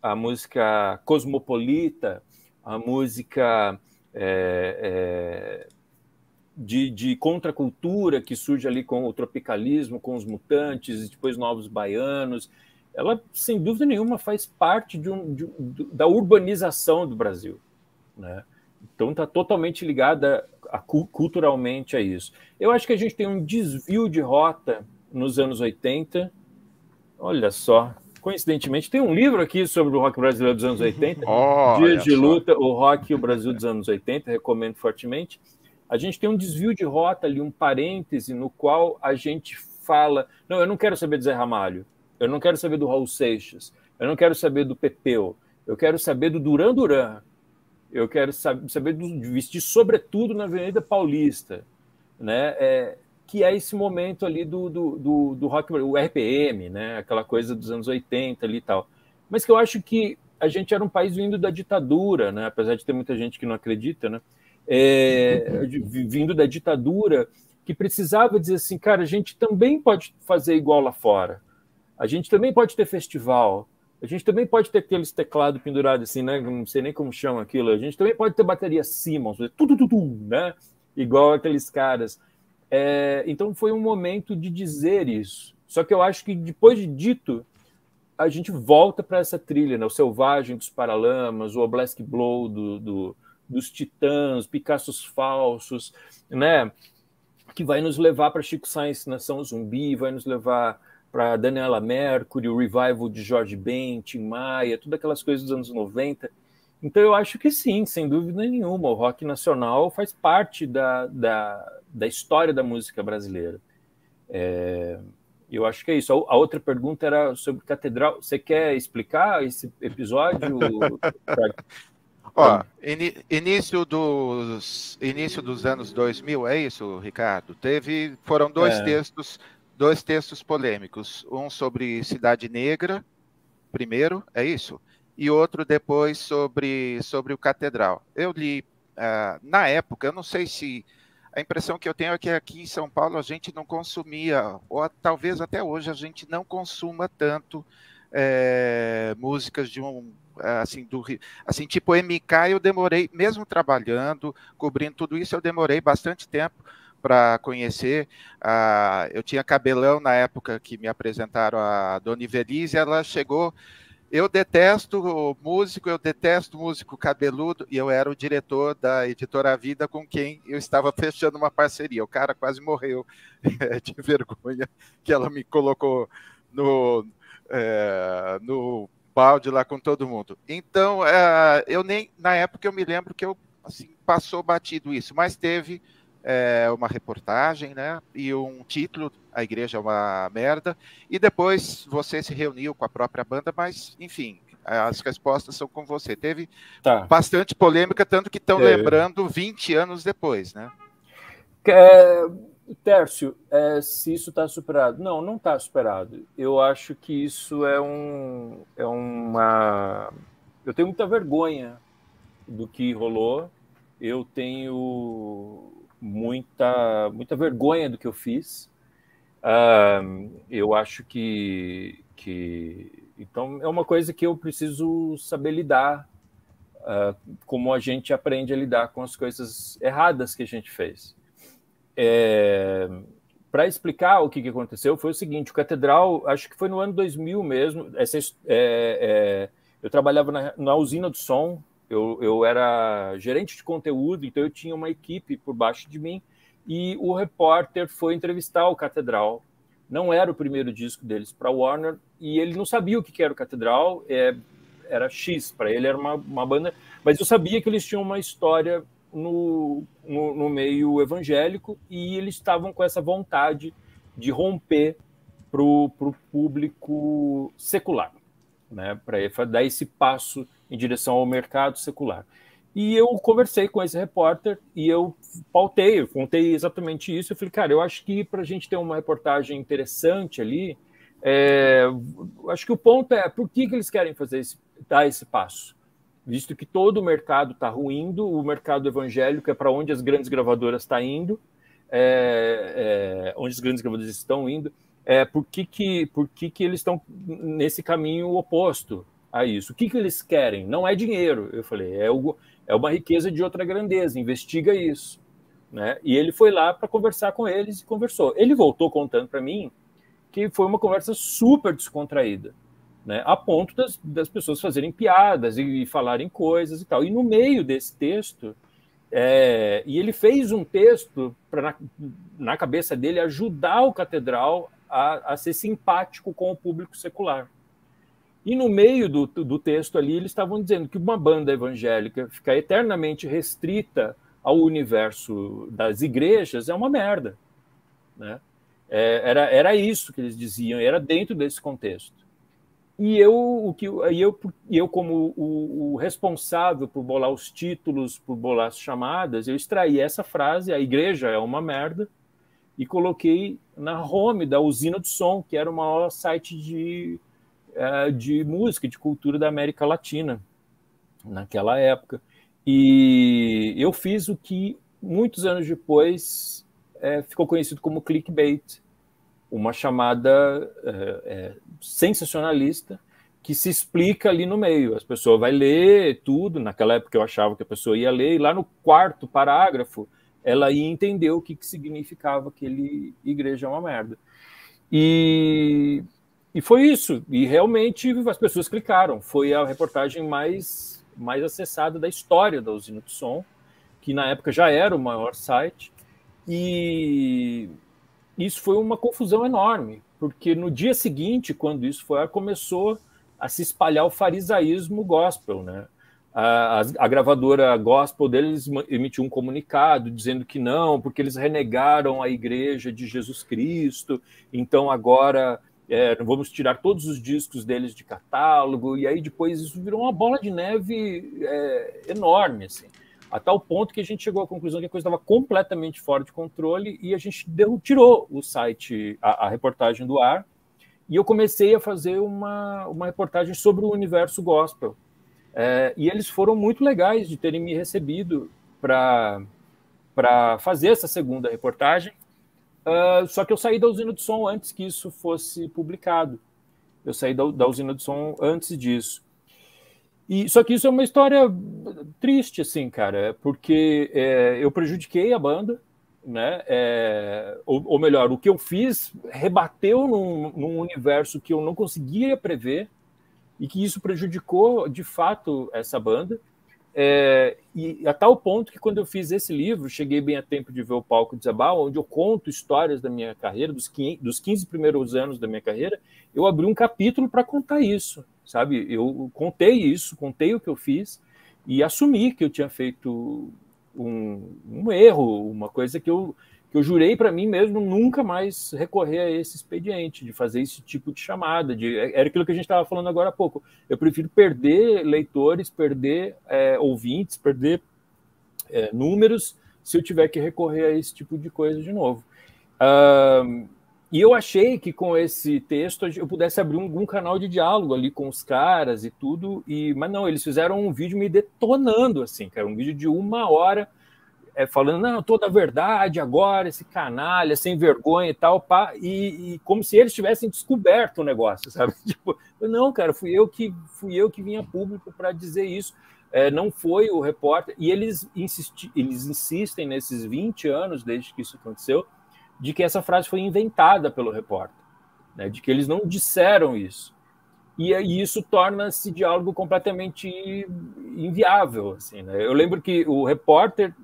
a música cosmopolita, a música é, é, de, de contracultura que surge ali com o tropicalismo, com os mutantes, e depois novos baianos, ela, sem dúvida nenhuma, faz parte de um, de, da urbanização do Brasil. Né? Então está totalmente ligada a, culturalmente a isso. Eu acho que a gente tem um desvio de rota nos anos 80. Olha só, coincidentemente, tem um livro aqui sobre o rock brasileiro dos anos 80, oh, Dias de Luta, o rock e o Brasil dos anos 80, recomendo fortemente a gente tem um desvio de rota ali, um parêntese no qual a gente fala: não, eu não quero saber do Zé Ramalho, eu não quero saber do Raul Seixas, eu não quero saber do Pepeu, eu quero saber do Duran Duran, eu quero saber do vestir sobretudo na Avenida Paulista, né? É, que é esse momento ali do, do, do, do rock, o RPM, né? Aquela coisa dos anos 80 ali e tal. Mas que eu acho que a gente era um país vindo da ditadura, né? Apesar de ter muita gente que não acredita, né? é, vindo da ditadura, que precisava dizer assim, cara, a gente também pode fazer igual lá fora. A gente também pode ter festival. A gente também pode ter aqueles teclados pendurados assim, né? Não sei nem como chama aquilo. A gente também pode ter bateria Simmons, tudo, tudo, né? Igual aqueles caras. É, então foi um momento de dizer isso. Só que eu acho que depois de dito, a gente volta para essa trilha, né? O Selvagem dos Paralamas, o Oblast Blow do, do, dos titãs, Picassos falsos, né? Que vai nos levar para Chico Sainz Nação Zumbi, vai nos levar para Daniela Mercury, o revival de Jorge Ben, Tim Maia, todas aquelas coisas dos anos 90. Então eu acho que sim, sem dúvida nenhuma, o rock nacional faz parte da, da, da história da música brasileira. É, eu acho que é isso. A, outra pergunta era sobre catedral. Você quer explicar esse episódio? Ó, in, início dos início dos anos 2000, é isso, Ricardo? Teve foram dois é. textos, dois textos polêmicos, um sobre Cidade Negra, primeiro, é isso, e outro depois sobre sobre o Catedral. Eu li uh, na época, eu não sei se a impressão que eu tenho é que aqui em São Paulo a gente não consumia, ou talvez até hoje a gente não consuma tanto é, músicas de um assim, do, assim, tipo MK, eu demorei, mesmo trabalhando, cobrindo tudo isso, eu demorei bastante tempo para conhecer. Uh, eu tinha cabelão na época que me apresentaram a Dona Ivelise, ela chegou. Eu detesto músico, eu detesto músico cabeludo, e eu era o diretor da editora Vida com quem eu estava fechando uma parceria. O cara quase morreu de vergonha que ela me colocou no, é, no balde lá com todo mundo. Então, é, eu nem na época eu me lembro que eu assim passou batido isso, mas teve é, uma reportagem, né? E um título, a igreja é uma merda. E depois você se reuniu com a própria banda, mas enfim, as respostas são com você. Teve tá. bastante polêmica, tanto que estão é. lembrando 20 anos depois, né? É, Tércio, é, se isso está superado. Não, não está superado. Eu acho que isso é, um, é uma. Eu tenho muita vergonha do que rolou. Eu tenho muita, muita vergonha do que eu fiz. Uh, eu acho que, que. Então, é uma coisa que eu preciso saber lidar. Uh, como a gente aprende a lidar com as coisas erradas que a gente fez. É, para explicar o que, que, aconteceu, foi o seguinte: o Catedral, acho que foi no ano 2000 mesmo. Essa, é, é, eu trabalhava na, na, usina do som, eu, eu era gerente de conteúdo, então eu tinha uma equipe por baixo de mim. E o repórter foi entrevistar o Catedral. Não era o primeiro disco deles para Warner, e ele não sabia o que, era o Catedral, é, era X, para ele era uma, uma banda, mas eu sabia que eles tinham uma história no, no, no meio evangélico e eles estavam com essa vontade de romper para o público secular, né? para dar esse passo em direção ao mercado secular. E eu conversei com esse repórter e eu pautei, eu contei exatamente isso. Eu falei, cara, eu acho que para a gente ter uma reportagem interessante ali, é, acho que o ponto é por que, que eles querem fazer esse, dar esse passo visto que todo o mercado está ruindo, o mercado evangélico é para onde as grandes gravadoras estão tá indo, é, é, onde as grandes gravadoras estão indo, é, por, que, que, por que, que eles estão nesse caminho oposto a isso? O que, que eles querem? Não é dinheiro, eu falei, é, o, é uma riqueza de outra grandeza, investiga isso. Né? E ele foi lá para conversar com eles e conversou. Ele voltou contando para mim que foi uma conversa super descontraída né, a ponto das, das pessoas fazerem piadas e, e, falarem coisas e tal. E no meio desse texto, é, e ele fez um texto para, na, na, cabeça dele, ajudar o catedral a, a, ser simpático com o público secular. E no meio do, do texto ali, eles estavam dizendo que uma banda evangélica ficar eternamente restrita ao universo das igrejas é uma merda. Né? É, era, era isso que eles diziam, era dentro desse contexto. E eu, o que, eu, eu como o, o, responsável por bolar os títulos, por bolar as chamadas, eu extraí essa frase, a igreja é uma merda, e coloquei na home da Usina do Som, que era o maior site de, é, de música, de cultura da América Latina, naquela época. E eu fiz o que, muitos anos depois, é, ficou conhecido como clickbait, uma chamada é, é, sensacionalista que se explica ali no meio. As pessoas vai ler tudo. Naquela época eu achava que a pessoa ia ler, e lá no quarto parágrafo ela ia entender o que, que significava aquele igreja é uma merda. E, e foi isso. E realmente as pessoas clicaram. Foi a reportagem mais, mais acessada da história da usina som, que na época já era o maior site. E isso foi uma confusão enorme, porque no dia seguinte, quando isso foi, começou a se espalhar o farisaísmo gospel, né? A, a, gravadora gospel deles emitiu um comunicado dizendo que não, porque eles renegaram a igreja de Jesus Cristo, então agora é, vamos tirar todos os discos deles de catálogo, e aí depois isso virou uma bola de neve é, enorme, assim a tal ponto que a gente chegou à conclusão que a coisa estava completamente fora de controle e a gente deu, tirou o site, a, a, reportagem do ar, e eu comecei a fazer uma, uma reportagem sobre o universo gospel. É, e eles foram muito legais de terem me recebido para fazer essa segunda reportagem, uh, só que eu saí da usina de som antes que isso fosse publicado. Eu saí da, da usina de som antes disso. E, só que isso é uma história triste, assim, cara, porque é, eu prejudiquei a banda, né? É, ou, ou, melhor, o que eu fiz rebateu num, num, universo que eu não conseguia prever e que isso prejudicou de fato essa banda. É, e a tal ponto que quando eu fiz esse livro, cheguei bem a tempo de ver o palco de Zabal, onde eu conto histórias da minha carreira, dos 15, dos 15 primeiros anos da minha carreira, eu abri um capítulo para contar isso sabe? Eu contei isso, contei o que eu fiz e assumi que eu tinha feito um, um erro, uma coisa que eu, que eu jurei para mim mesmo nunca mais recorrer a esse expediente, de fazer esse tipo de chamada. De, era aquilo que a gente estava falando agora há pouco. Eu prefiro perder leitores, perder é, ouvintes, perder é, números, se eu tiver que recorrer a esse tipo de coisa de novo. Uh, e eu achei que com esse texto eu pudesse abrir um, um, canal de diálogo ali com os caras e tudo, e mas não, eles fizeram um vídeo me detonando, assim, cara, um vídeo de uma hora é, falando, não, toda a verdade agora, esse canalha, sem vergonha e tal, pá, e, e como se eles tivessem descoberto o negócio, sabe? Tipo, não, cara, fui eu que fui eu que vinha público para dizer isso. É, não foi o repórter, e eles, insisti, eles insistem nesses 20 anos desde que isso aconteceu, de que essa frase foi inventada pelo repórter, né, de que eles não disseram isso. E, e isso torna esse diálogo completamente inviável. Assim, né? Eu lembro que o repórter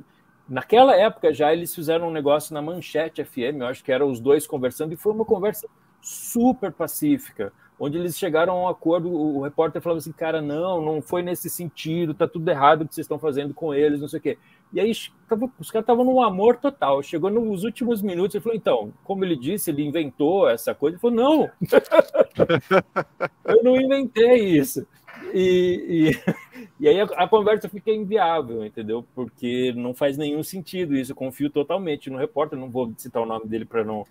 Naquela época já eles fizeram um negócio na Manchete FM, eu acho que eram os dois conversando, e foi uma conversa super pacífica, onde eles chegaram a um acordo. O repórter falava assim: cara, não, não foi nesse sentido, tá tudo errado o que vocês estão fazendo com eles, não sei o quê. E aí tava, os caras estavam num amor total. Chegou nos últimos minutos, ele falou: então, como ele disse, ele inventou essa coisa. Ele falou: não, eu não inventei isso. E, e, e aí a, a, conversa fica inviável, entendeu? Porque não faz nenhum sentido isso. Eu confio totalmente no repórter, não vou citar o nome dele para não.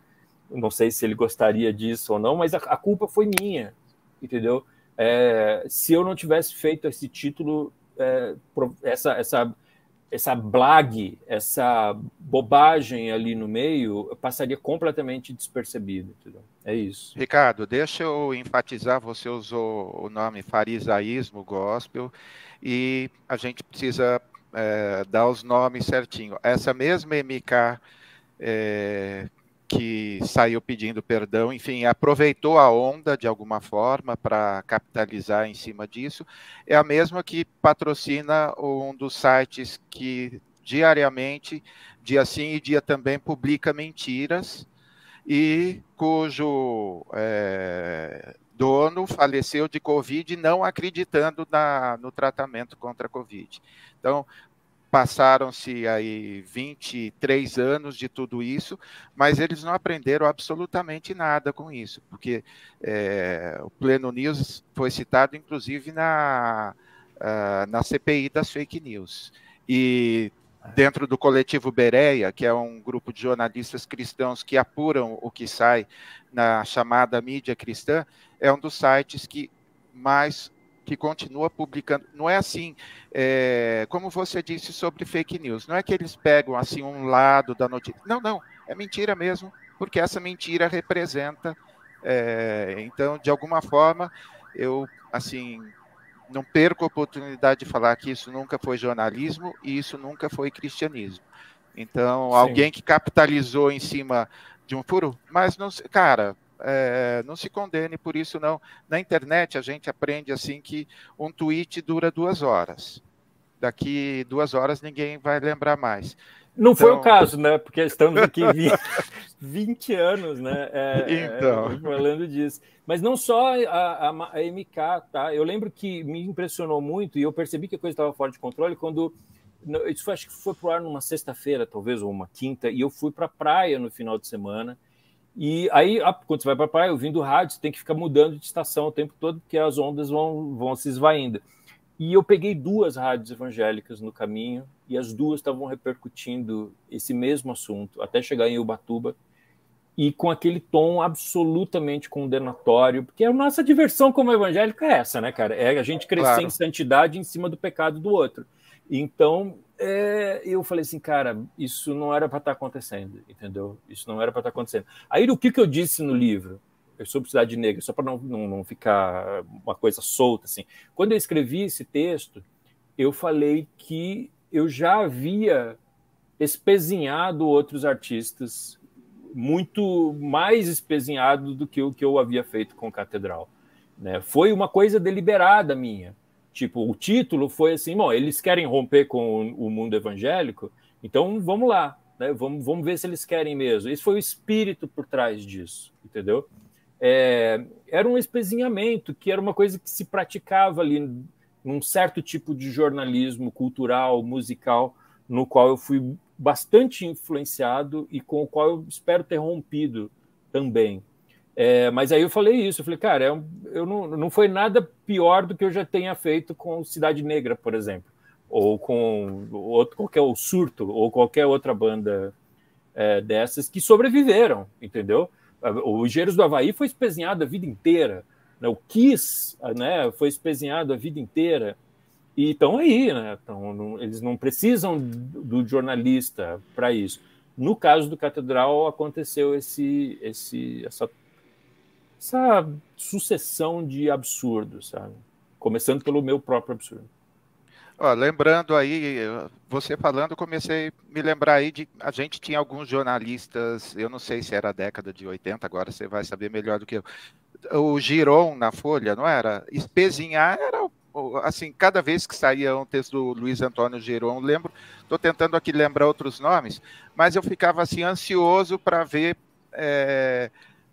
Não sei se ele gostaria disso ou não, mas a, a culpa foi minha, entendeu? É, se eu não tivesse feito esse título, é, essa, essa essa blague, essa bobagem ali no meio passaria completamente despercebida. Entendeu? É isso. Ricardo, deixa eu enfatizar, você usou o nome farisaísmo gospel e a gente precisa é, dar os nomes certinho. Essa mesma MK é, que saiu pedindo perdão, enfim, aproveitou a onda de alguma forma para capitalizar em cima disso, é a mesma que patrocina um dos sites que diariamente, dia sim e dia também, publica mentiras e cujo é, dono faleceu de Covid não acreditando na, no tratamento contra a Covid. Então, passaram-se aí 23 anos de tudo isso, mas eles não aprenderam absolutamente nada com isso, porque é, o Pleno News foi citado, inclusive, na, uh, na CPI das fake news. E dentro do coletivo Bereia, que é um grupo de jornalistas cristãos que apuram o que sai na chamada mídia cristã, é um dos sites que mais que continua publicando. Não é assim, é, como você disse sobre fake news, não é que eles pegam assim um lado da notícia. Não, não, é mentira mesmo, porque essa mentira representa. É, então, de alguma forma, eu assim não perco a oportunidade de falar que isso nunca foi jornalismo e isso nunca foi cristianismo. Então, Sim. alguém que capitalizou em cima de um furo, mas não, cara, é, não se condene por isso não. Na internet a gente aprende assim que um tweet dura duas horas. Daqui duas horas ninguém vai lembrar mais. Não então... foi o então caso, né? Porque estamos aqui 20, 20 anos, né? É, então. É, falando disso. Mas não só a, a, a, MK, tá? Eu lembro que me impressionou muito e eu percebi que a coisa estava fora de controle quando. Isso foi, acho que foi pro ar numa sexta-feira, talvez, ou uma quinta, e eu fui para a praia no final de semana. E aí, quando você vai para a praia, ouvindo rádio, você tem que ficar mudando de estação o tempo todo, porque as ondas vão, vão se esvaindo. E eu peguei duas rádios evangélicas no caminho, e as duas estavam repercutindo esse mesmo assunto, até chegar em Ubatuba, e com aquele tom absolutamente condenatório, porque a nossa diversão como evangélico é essa, né, cara? É a gente crescer claro. em santidade em cima do pecado do outro. Então, é, eu falei assim, cara, isso não era para estar tá acontecendo, entendeu? Isso não era para estar tá acontecendo. Aí o que, que eu disse no livro sobre Cidade Negra, só para não, não, não, ficar uma coisa solta assim. Quando eu escrevi esse texto, eu falei que eu já havia espezinhado outros artistas muito mais espezinhado do que o que eu havia feito com Catedral. Né? Foi uma coisa deliberada minha. Tipo, o título foi assim: bom, eles querem romper com o mundo evangélico, então vamos lá, né? vamos, vamos ver se eles querem mesmo. Esse foi o espírito por trás disso, entendeu? É, era um espezinhamento, que era uma coisa que se praticava ali num certo tipo de jornalismo cultural, musical, no qual eu fui bastante influenciado e com o qual eu espero ter rompido também. É, mas aí eu falei isso, eu falei, cara, é um, eu não, não foi nada pior do que eu já tenha feito com Cidade Negra, por exemplo, ou com outro, qualquer o Surto, ou qualquer outra banda é, dessas que sobreviveram, entendeu? O Engenheiros do Havaí foi espezinhado a vida inteira, né? o Kiss né, foi espezinhado a vida inteira, e estão aí, né? Então, não, eles não precisam do jornalista para isso. No caso do Catedral, aconteceu esse, esse, essa, essa sucessão de absurdos, sabe? Começando pelo meu próprio absurdo. Ó, lembrando aí, você falando, comecei a me lembrar aí de. A gente tinha alguns jornalistas, eu não sei se era a década de 80, agora você vai saber melhor do que eu. O Giron na Folha, não era? Espezinhar era assim, cada vez que saía um texto do Luiz Antônio Giron, lembro, estou tentando aqui lembrar outros nomes, mas eu ficava assim ansioso para ver é,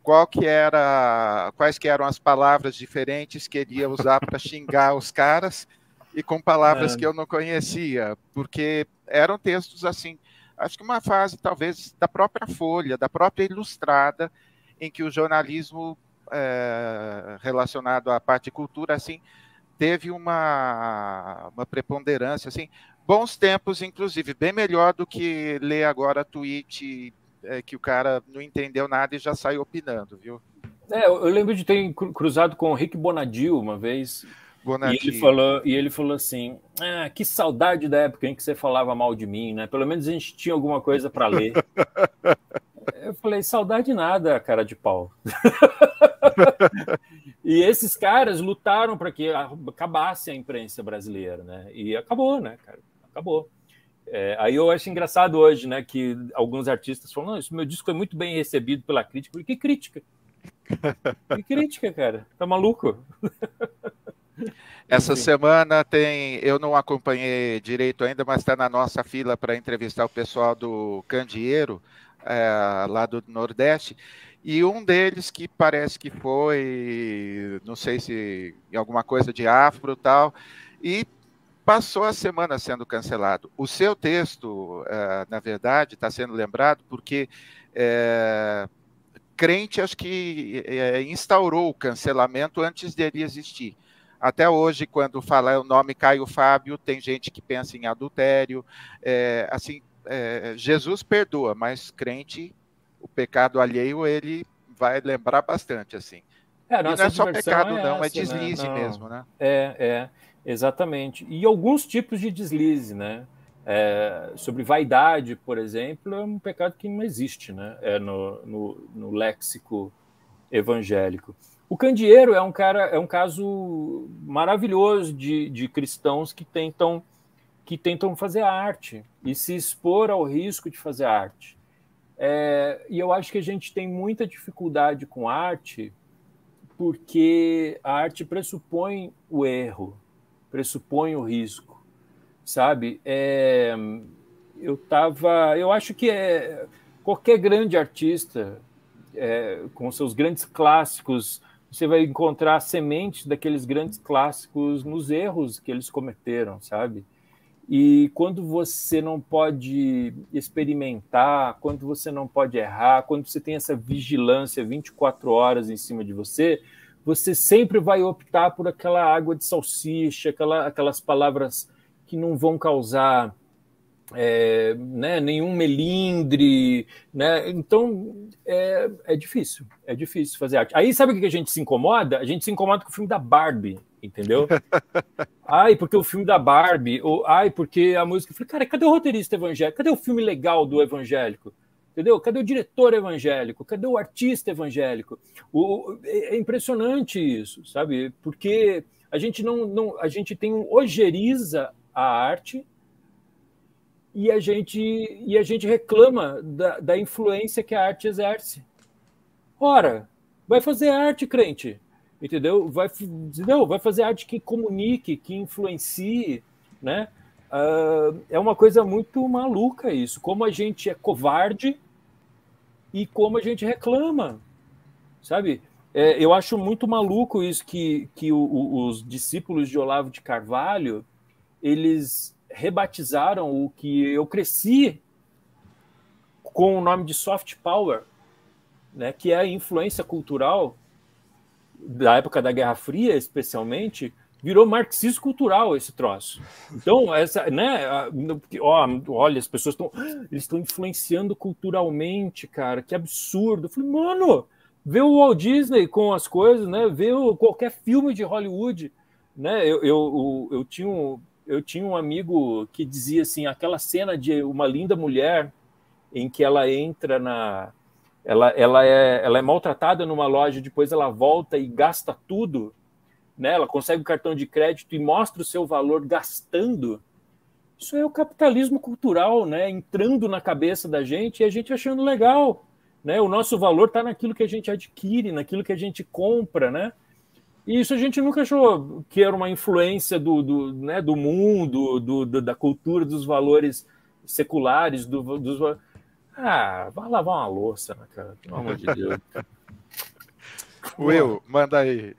qual que era, quais que eram as palavras diferentes que ele ia usar para xingar os caras e com palavras é. que eu não conhecia, porque eram textos assim, acho que uma fase talvez da própria Folha, da própria Ilustrada, em que o jornalismo é, relacionado à parte de cultura assim teve uma, uma preponderância, assim, bons tempos, inclusive, bem melhor do que ler agora tweet é, que o cara não entendeu nada e já saiu opinando, viu? É, eu lembro de ter cruzado com o Rick Bonadil uma vez. Bonadil. E ele falou, e ele falou assim: ah, que saudade da época em que você falava mal de mim, né? Pelo menos a gente tinha alguma coisa para ler. eu falei, saudade nada, cara de pau. E esses caras lutaram para que acabasse a imprensa brasileira, né? E acabou, né, cara? Acabou. É, aí eu acho engraçado hoje, né, que alguns artistas falam: não, esse meu disco foi muito bem recebido pela crítica. Que crítica? Que crítica, cara? Tá maluco? Essa semana tem, eu não acompanhei direito ainda, mas está na nossa fila para entrevistar o pessoal do Candeeiro, é, lá do Nordeste. E um deles que parece que foi, não sei se em alguma coisa de afro tal, e passou a semana sendo cancelado. O seu texto, uh, na verdade, está sendo lembrado porque é, crente acho que é, instaurou o cancelamento antes dele existir. Até hoje, quando fala o nome Caio Fábio, tem gente que pensa em adultério. É, assim, Jesus perdoa, mas crente o pecado alheio ele vai lembrar bastante assim. É, não é só pecado, é não, é essa, é deslize né? mesmo, né? É, é, exatamente. E alguns tipos de deslize, né? É, sobre vaidade, por exemplo, é um pecado que não existe, né? É no, no, no léxico evangélico. O candeeiro é um cara, é um caso maravilhoso de, de cristãos que tentam que tentam fazer arte e se expor ao risco de fazer arte. É, e eu acho que a gente tem muita dificuldade com arte, porque a arte pressupõe o erro, pressupõe o risco, sabe? É, eu tava, eu acho que é, qualquer grande artista é, com seus grandes clássicos, você vai encontrar sementes daqueles grandes clássicos nos erros que eles cometeram, sabe? E quando você não pode experimentar, quando você não pode errar, quando você tem essa vigilância 24 horas em cima de você, você sempre vai optar por aquela água de salsicha, aquela, aquelas palavras que não vão causar é, né, nenhum melindre, né? Então é, é difícil, é difícil fazer arte. Aí sabe o que a gente se incomoda? A gente se incomoda com o filme da Barbie, entendeu? ai, porque o filme da Barbie, ou ai, porque a música. Eu falei, cara, cadê o roteirista evangélico? Cadê o filme legal do evangélico? Entendeu? Cadê o diretor evangélico? Cadê o artista evangélico? O, é, é impressionante isso, sabe? Porque a gente não, não a gente tem um ojeriza a arte e a gente e a gente reclama da, da influência que a arte exerce. Ora, vai fazer arte, crente entendeu? Vai, entendeu? vai fazer arte que comunique, que influencie, né? Uh, é uma coisa muito maluca isso, como a gente é covarde e como a gente reclama, sabe? É, eu acho muito maluco isso que, que o, o, os discípulos de Olavo de Carvalho eles rebatizaram o que eu cresci com o nome de soft power, né, que é a influência cultural da época da Guerra Fria, especialmente, virou marxismo cultural esse troço. Então, essa, né, ó, olha, as pessoas estão, eles estão influenciando culturalmente, cara, que absurdo. Eu falei, mano, vê o Walt Disney com as coisas, né? Vê o, qualquer filme de Hollywood, né? Eu, eu, eu, eu, tinha um, eu tinha um amigo que dizia assim, aquela cena de uma linda mulher em que ela entra na ela, ela, é, ela é maltratada numa loja, depois ela volta e gasta tudo né? ela consegue o cartão de crédito e mostra o seu valor gastando. Isso é o capitalismo cultural, né? entrando na cabeça da gente e a gente achando legal. Né? O nosso valor está naquilo que a gente adquire, naquilo que a gente compra. Né? E isso a gente nunca achou que era uma influência do, do, né, do mundo, do, do, da cultura, dos valores seculares, do, dos. Ah, vai lavar uma louça, né, cara? Pelo amor de Deus. Will, manda aí.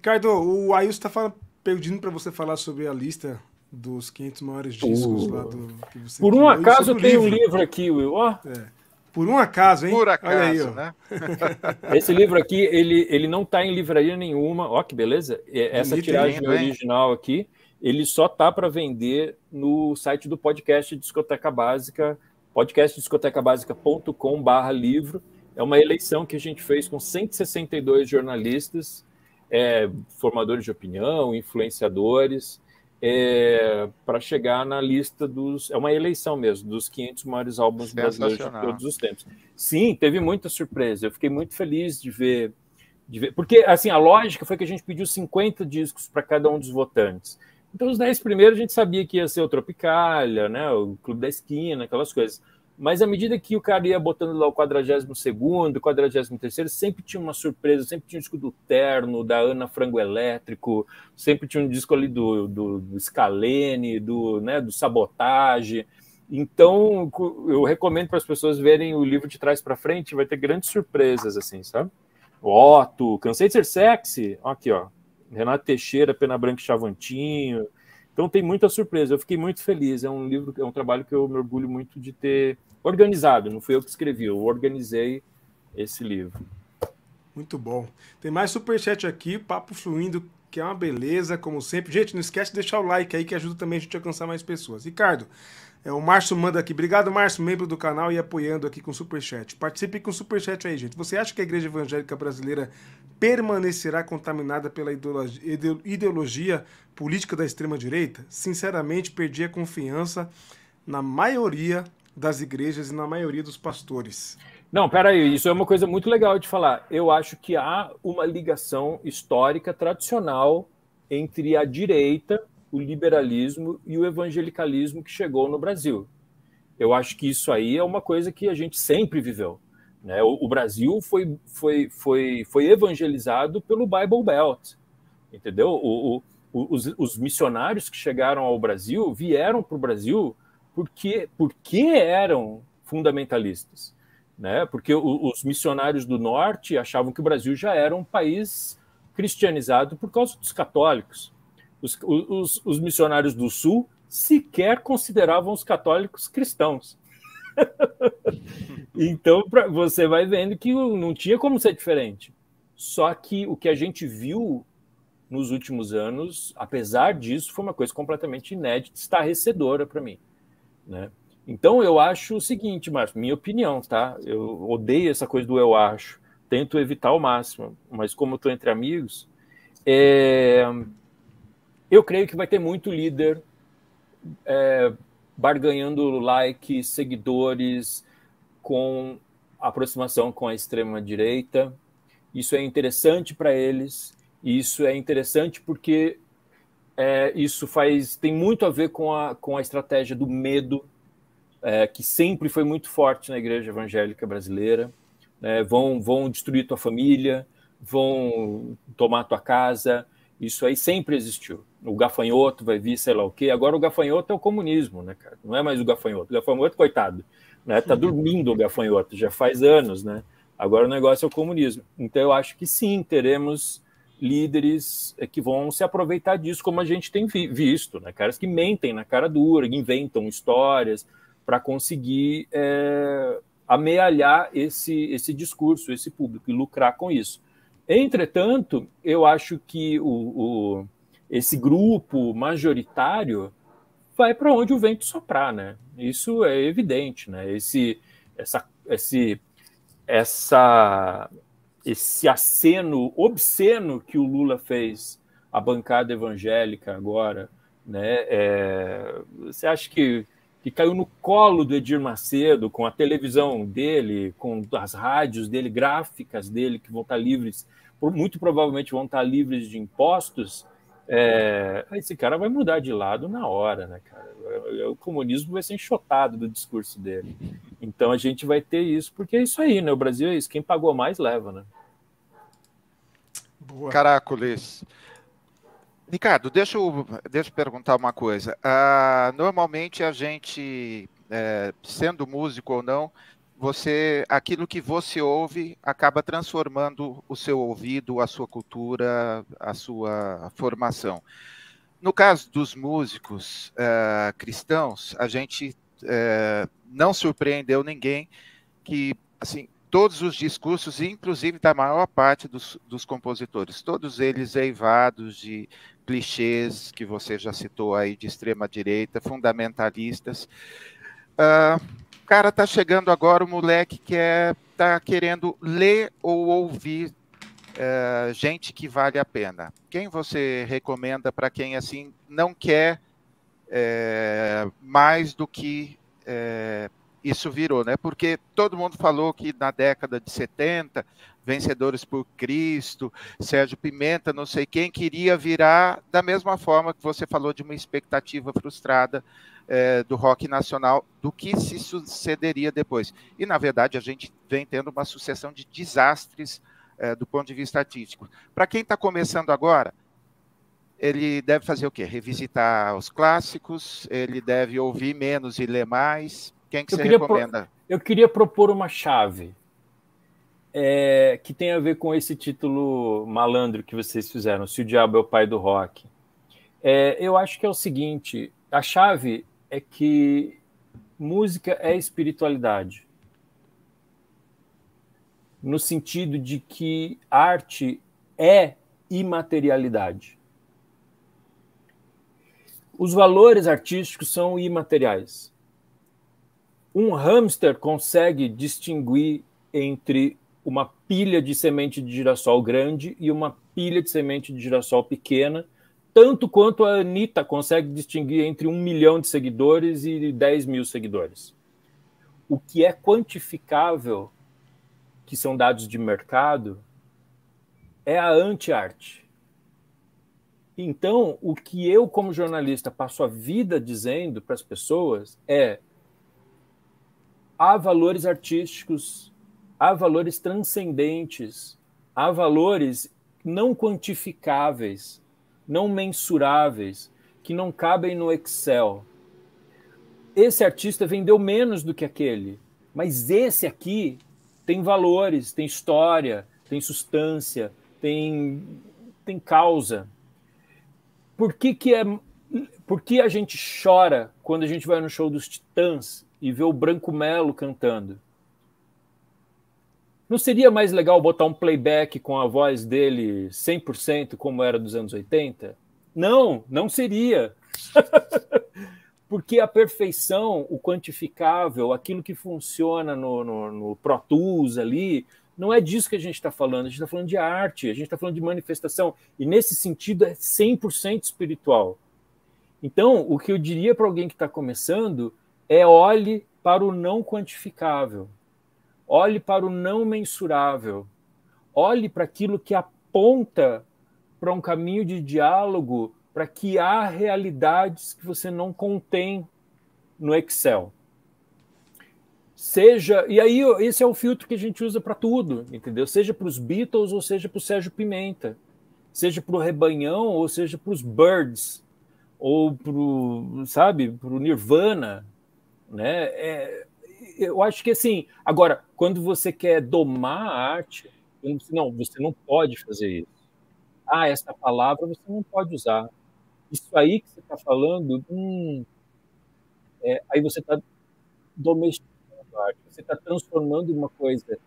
Ricardo, o Ailson está pedindo para você falar sobre a lista dos 500 maiores discos uh. lá do que você Por um acaso eu tenho livro. um livro aqui, Will. Oh. É. Por um acaso, hein? Por acaso, aí, né? Esse livro aqui, ele, ele não está em livraria nenhuma. Ó, que beleza. Essa Bonito tiragem lindo, original aqui, ele só tá para vender no site do podcast Discoteca Básica, podcastdiscotecabásica.com/barra livro. É uma eleição que a gente fez com 162 jornalistas é, formadores de opinião, influenciadores, é, para chegar na lista dos. É uma eleição mesmo, dos 500 maiores álbuns brasileiros de todos os tempos. Sim, teve muita surpresa. Eu fiquei muito feliz de ver. De ver porque, assim, a lógica foi que a gente pediu 50 discos para cada um dos votantes. Então, os 10 primeiros a gente sabia que ia ser o Tropicália, né, o Clube da Esquina, aquelas coisas. Mas à medida que o cara ia botando lá o 42º, 43º, sempre tinha uma surpresa, sempre tinha um disco do Terno, da Ana Frango Elétrico, sempre tinha um disco ali do, do, do Scalene, do, né, do Sabotage. Então, eu recomendo para as pessoas verem o livro de trás para frente, vai ter grandes surpresas, assim, sabe? Otto, Cansei de Ser Sexy, aqui, ó. Renato Teixeira, Pena Branca e Chavantinho. Então tem muita surpresa. Eu fiquei muito feliz. É um livro, é um trabalho que eu me orgulho muito de ter organizado, não fui eu que escrevi, eu organizei esse livro. Muito bom. Tem mais superchat aqui, papo fluindo, que é uma beleza, como sempre. Gente, não esquece de deixar o like aí, que ajuda também a gente a alcançar mais pessoas. Ricardo, é, o Márcio manda aqui. Obrigado, Márcio, membro do canal e apoiando aqui com o superchat. Participe com o superchat aí, gente. Você acha que a igreja evangélica brasileira permanecerá contaminada pela ideologia, ideologia política da extrema-direita? Sinceramente, perdi a confiança na maioria das igrejas e na maioria dos pastores. Não, peraí, isso é uma coisa muito legal de falar. Eu acho que há uma ligação histórica tradicional entre a direita, o liberalismo e o evangelicalismo que chegou no Brasil. Eu acho que isso aí é uma coisa que a gente sempre viveu. Né? O, o Brasil foi, foi, foi, foi evangelizado pelo Bible Belt, entendeu? O, o, os, os missionários que chegaram ao Brasil vieram para o Brasil porque, porque eram fundamentalistas. Né? Porque os missionários do norte achavam que o Brasil já era um país cristianizado por causa dos católicos. Os, os, os missionários do sul sequer consideravam os católicos cristãos. então, pra, você vai vendo que não tinha como ser diferente. Só que o que a gente viu nos últimos anos, apesar disso, foi uma coisa completamente inédita, estarrecedora para mim. Né? Então eu acho o seguinte, Márcio, minha opinião, tá? Eu odeio essa coisa do eu acho, tento evitar ao máximo, mas como eu estou entre amigos, é... eu creio que vai ter muito líder é, barganhando likes, seguidores, com aproximação com a extrema direita. Isso é interessante para eles. Isso é interessante porque é, isso faz tem muito a ver com a, com a estratégia do medo, é, que sempre foi muito forte na igreja evangélica brasileira. É, vão, vão destruir tua família, vão tomar tua casa. Isso aí sempre existiu. O gafanhoto vai vir, sei lá o quê. Agora o gafanhoto é o comunismo, né, cara? Não é mais o gafanhoto. O gafanhoto, coitado, né? Tá dormindo o gafanhoto, já faz anos, né? Agora o negócio é o comunismo. Então eu acho que sim, teremos líderes é, que vão se aproveitar disso, como a gente tem visto, né? caras que mentem na cara dura, inventam histórias para conseguir é, amealhar esse, esse discurso, esse público e lucrar com isso. Entretanto, eu acho que o, o esse grupo majoritário vai para onde o vento soprar, né? Isso é evidente, né? Esse, essa, esse, essa, esse aceno obsceno que o Lula fez à bancada evangélica agora, né? É, você acha que que caiu no colo do Edir Macedo, com a televisão dele, com as rádios dele, gráficas dele, que vão estar livres, muito provavelmente vão estar livres de impostos, é, esse cara vai mudar de lado na hora, né, cara? O comunismo vai ser enxotado do discurso dele. Então a gente vai ter isso, porque é isso aí, né? O Brasil é isso, quem pagou mais leva, né? Boa. Caracoles. Ricardo, deixa eu, deixa eu perguntar uma coisa. Uh, normalmente a gente, é, sendo músico ou não, você, aquilo que você ouve acaba transformando o seu ouvido, a sua cultura, a sua formação. No caso dos músicos uh, cristãos, a gente uh, não surpreendeu ninguém que, assim, todos os discursos, inclusive da maior parte dos, dos compositores, todos eles eivados de clichês que você já citou aí de extrema direita, fundamentalistas. Uh, cara, tá chegando agora o moleque que é tá querendo ler ou ouvir uh, gente que vale a pena. Quem você recomenda para quem assim não quer uh, mais do que eh, isso virou, né? Porque todo mundo falou que na década de 70, Vencedores por Cristo, Sérgio Pimenta, não sei quem, queria virar da mesma forma que você falou de uma expectativa frustrada é, do rock nacional, do que se sucederia depois. E, na verdade, a gente vem tendo uma sucessão de desastres é, do ponto de vista artístico. Para quem está começando agora, ele deve fazer o quê? Revisitar os clássicos, ele deve ouvir menos e ler mais, quem que eu você recomenda? Pro... Eu queria propor uma chave é, que tem a ver com esse título malandro que vocês fizeram, Se o Diabo é o Pai do Rock. É, eu acho que é o seguinte: a chave é que música é espiritualidade. No sentido de que arte é imaterialidade. Os valores artísticos são imateriais um hamster consegue distinguir entre uma pilha de semente de girassol grande e uma pilha de semente de girassol pequena, tanto quanto a Anitta consegue distinguir entre um milhão de seguidores e 10 mil seguidores. O que é quantificável, que são dados de mercado, é a anti-arte. Então, o que eu, como jornalista, passo a vida dizendo para as pessoas é há valores artísticos, há valores transcendentes, há valores não quantificáveis, não mensuráveis, que não cabem no Excel. Esse artista vendeu menos do que aquele, mas esse aqui tem valores, tem história, tem substância, tem, tem causa. Por que, que é por que a gente chora quando a gente vai no show dos Titãs e ver o Branco Melo cantando. Não seria mais legal botar um playback com a voz dele 100% como era dos anos 80? Não, não seria. Porque a perfeição, o quantificável, aquilo que funciona no, no, no Pro Tools ali, não é disso que a gente está falando. A gente está falando de arte, a gente está falando de manifestação. E nesse sentido é 100% espiritual. Então, o que eu diria para alguém que está começando é olhe para o não quantificável, olhe para o não mensurável, olhe para aquilo que aponta para um caminho de diálogo para que há realidades que você não contém no Excel. Seja, e aí esse é o filtro que a gente usa para tudo, entendeu? Seja para os Beatles ou seja para o Sérgio Pimenta, seja para o Rebanhão ou seja para os Birds, ou para o, sabe, para o Nirvana, né? É, eu acho que assim, agora, quando você quer domar a arte, não, você não pode fazer isso. Ah, essa palavra você não pode usar. Isso aí que você está falando, hum, é, aí você está domesticando a arte, você está transformando uma coisa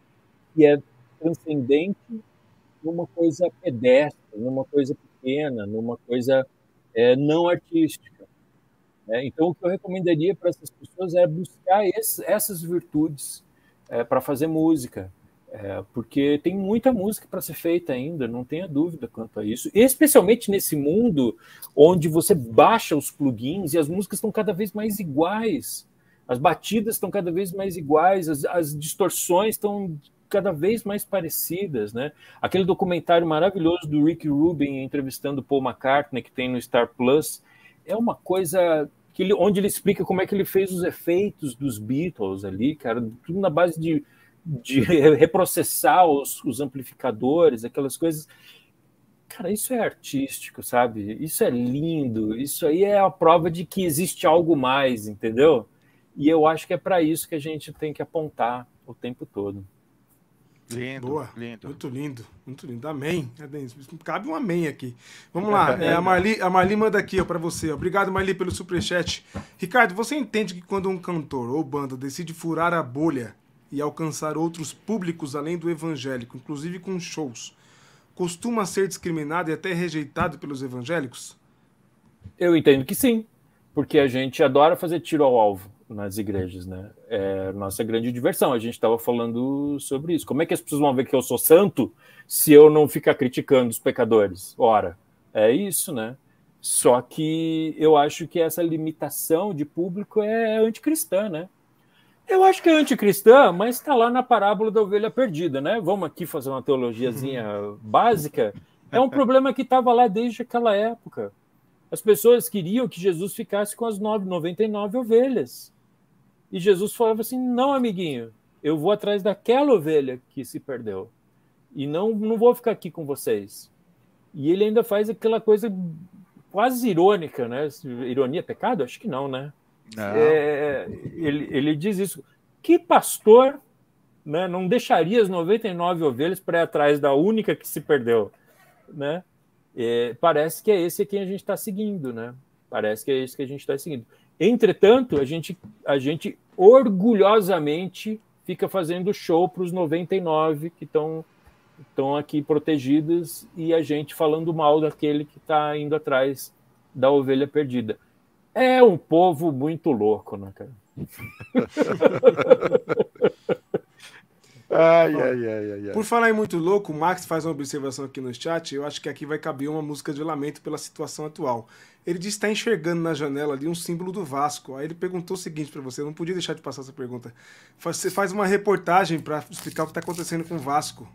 que é transcendente numa coisa pedestre, numa coisa pequena, numa coisa é, não artística. Né? Então, o que eu recomendaria para essas pessoas é buscar esse, essas virtudes é, para fazer música, é, porque tem muita música para ser feita ainda, não tenha dúvida quanto a isso. Especialmente nesse mundo onde você baixa os plugins e as músicas estão cada vez mais iguais, as batidas estão cada vez mais iguais, as, as distorções estão cada vez mais parecidas, né? Aquele documentário maravilhoso do Rick Rubin entrevistando Paul McCartney que tem no Star Plus é uma coisa que ele, onde ele explica como é que ele fez os efeitos dos Beatles ali, cara, tudo na base de, de reprocessar os, os amplificadores, aquelas coisas. Cara, isso é artístico, sabe? Isso é lindo. Isso aí é a prova de que existe algo mais, entendeu? E eu acho que é para isso que a gente tem que apontar o tempo todo. Lindo, Boa. lindo. Muito lindo, muito lindo. Amém. Cabe um amém aqui. Vamos lá. É, a, Marli, a Marli manda aqui para você. Obrigado, Marli, pelo superchat. Ricardo, você entende que quando um cantor ou banda decide furar a bolha e alcançar outros públicos além do evangélico, inclusive com shows, costuma ser discriminado e até rejeitado pelos evangélicos? Eu entendo que sim, porque a gente adora fazer tiro ao alvo nas igrejas, né? É nossa grande diversão. A gente estava falando sobre isso. Como é que as pessoas vão ver que eu sou santo se eu não ficar criticando os pecadores? Ora, é isso, né? Só que eu acho que essa limitação de público é anticristã, né? Eu acho que é anticristã, mas está lá na parábola da ovelha perdida, né? Vamos aqui fazer uma teologiazinha básica. É um problema que estava lá desde aquela época. As pessoas queriam que Jesus ficasse com as 99 ovelhas. E Jesus falava assim: não, amiguinho, eu vou atrás daquela ovelha que se perdeu. E não, não vou ficar aqui com vocês. E ele ainda faz aquela coisa quase irônica, né? Ironia é pecado? Acho que não, né? Não. É, ele, ele diz isso. Que pastor né, não deixaria as 99 ovelhas para ir atrás da única que se perdeu? Né? É, parece que é esse quem a gente está seguindo, né? Parece que é esse que a gente está seguindo. Entretanto, a gente, a gente orgulhosamente fica fazendo show para os 99 que estão estão aqui protegidos e a gente falando mal daquele que está indo atrás da ovelha perdida. É um povo muito louco, né, cara? Ai, ai, ai, ai, Por falar em muito louco, o Max faz uma observação aqui no chat. Eu acho que aqui vai caber uma música de lamento pela situação atual. Ele diz que está enxergando na janela ali um símbolo do Vasco. Aí ele perguntou o seguinte para você, eu não podia deixar de passar essa pergunta. Você faz uma reportagem para explicar o que está acontecendo com o Vasco.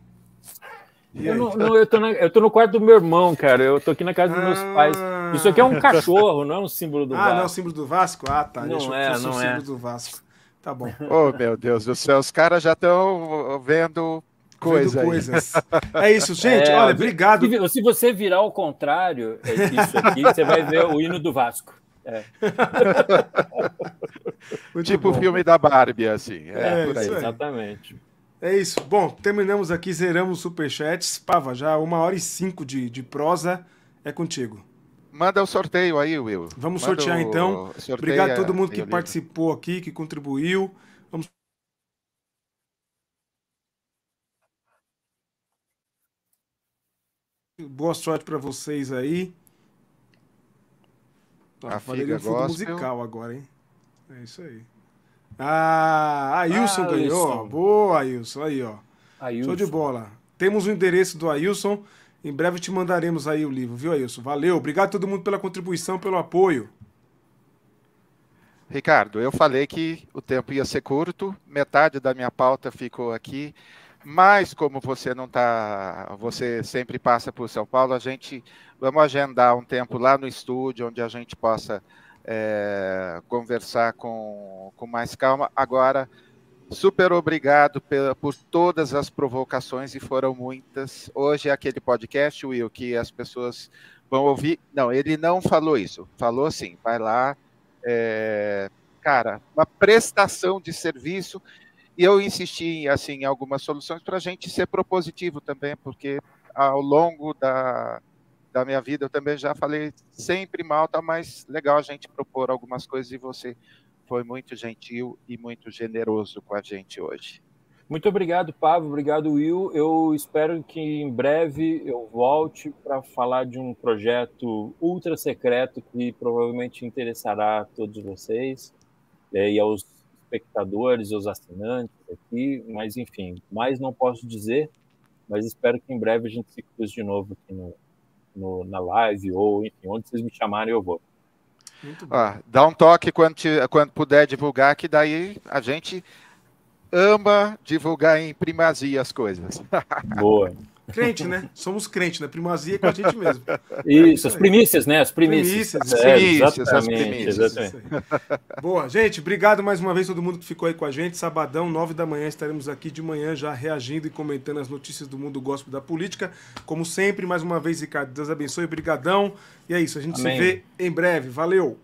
Eu, não, não, eu, tô na, eu tô no quarto do meu irmão, cara. Eu tô aqui na casa dos meus ah. pais. Isso aqui é um cachorro, não é um símbolo do ah, Vasco. Ah, não é um símbolo do Vasco? Ah, tá. Não é, não é. símbolo do Vasco. Tá bom. Oh, meu Deus do céu, os caras já estão vendo coisa coisas. É isso, gente. É, olha, obrigado. Se você virar ao contrário, é isso aqui, você vai ver o hino do Vasco. É. tipo o filme da Barbie, assim. É, é por aí. Exatamente. É isso. Bom, terminamos aqui, zeramos superchats. Pava, já uma hora e cinco de, de prosa. É contigo. Manda o sorteio aí, Will. Vamos Manda sortear então. Obrigado a todo mundo que participou aqui, que contribuiu. Vamos Boa sorte para vocês aí. Tá, a Figa um fundo musical agora, hein? É isso aí. Ah, Ailson ah, ganhou. Ailson. Boa, Ailson. Aí, ó. Ailson. Show de bola. Temos o endereço do Ailson. Em breve te mandaremos aí o livro, viu, Ailson? Valeu. Obrigado a todo mundo pela contribuição, pelo apoio. Ricardo, eu falei que o tempo ia ser curto, metade da minha pauta ficou aqui, mas como você não está, você sempre passa por São Paulo, a gente vamos agendar um tempo lá no estúdio onde a gente possa é, conversar com, com mais calma. Agora, Super obrigado pela, por todas as provocações, e foram muitas. Hoje é aquele podcast, Will, que as pessoas vão ouvir. Não, ele não falou isso. Falou assim: vai lá, é, cara, uma prestação de serviço. E eu insisti assim, em algumas soluções para a gente ser propositivo também, porque ao longo da, da minha vida eu também já falei sempre mal, tá mais legal a gente propor algumas coisas e você foi muito gentil e muito generoso com a gente hoje. Muito obrigado, Pablo. Obrigado, Will. Eu espero que em breve eu volte para falar de um projeto ultra secreto que provavelmente interessará a todos vocês e aos espectadores, aos assinantes aqui. Mas, enfim, mais não posso dizer, mas espero que em breve a gente se cruze de novo aqui no, no na live ou, enfim, onde vocês me chamarem eu vou. Ah, dá um toque quando, te, quando puder divulgar, que daí a gente ama divulgar em primazia as coisas. Boa. Crente, né? Somos crente, né? Primazia é com a gente mesmo. Isso, as primícias, né? As primícias. Primícias, é, primícias, exatamente, as primícias. exatamente. Boa, gente, obrigado mais uma vez todo mundo que ficou aí com a gente. Sabadão, nove da manhã, estaremos aqui de manhã já reagindo e comentando as notícias do mundo gospel da política. Como sempre, mais uma vez, Ricardo, Deus abençoe, brigadão. E é isso, a gente Amém. se vê em breve. Valeu!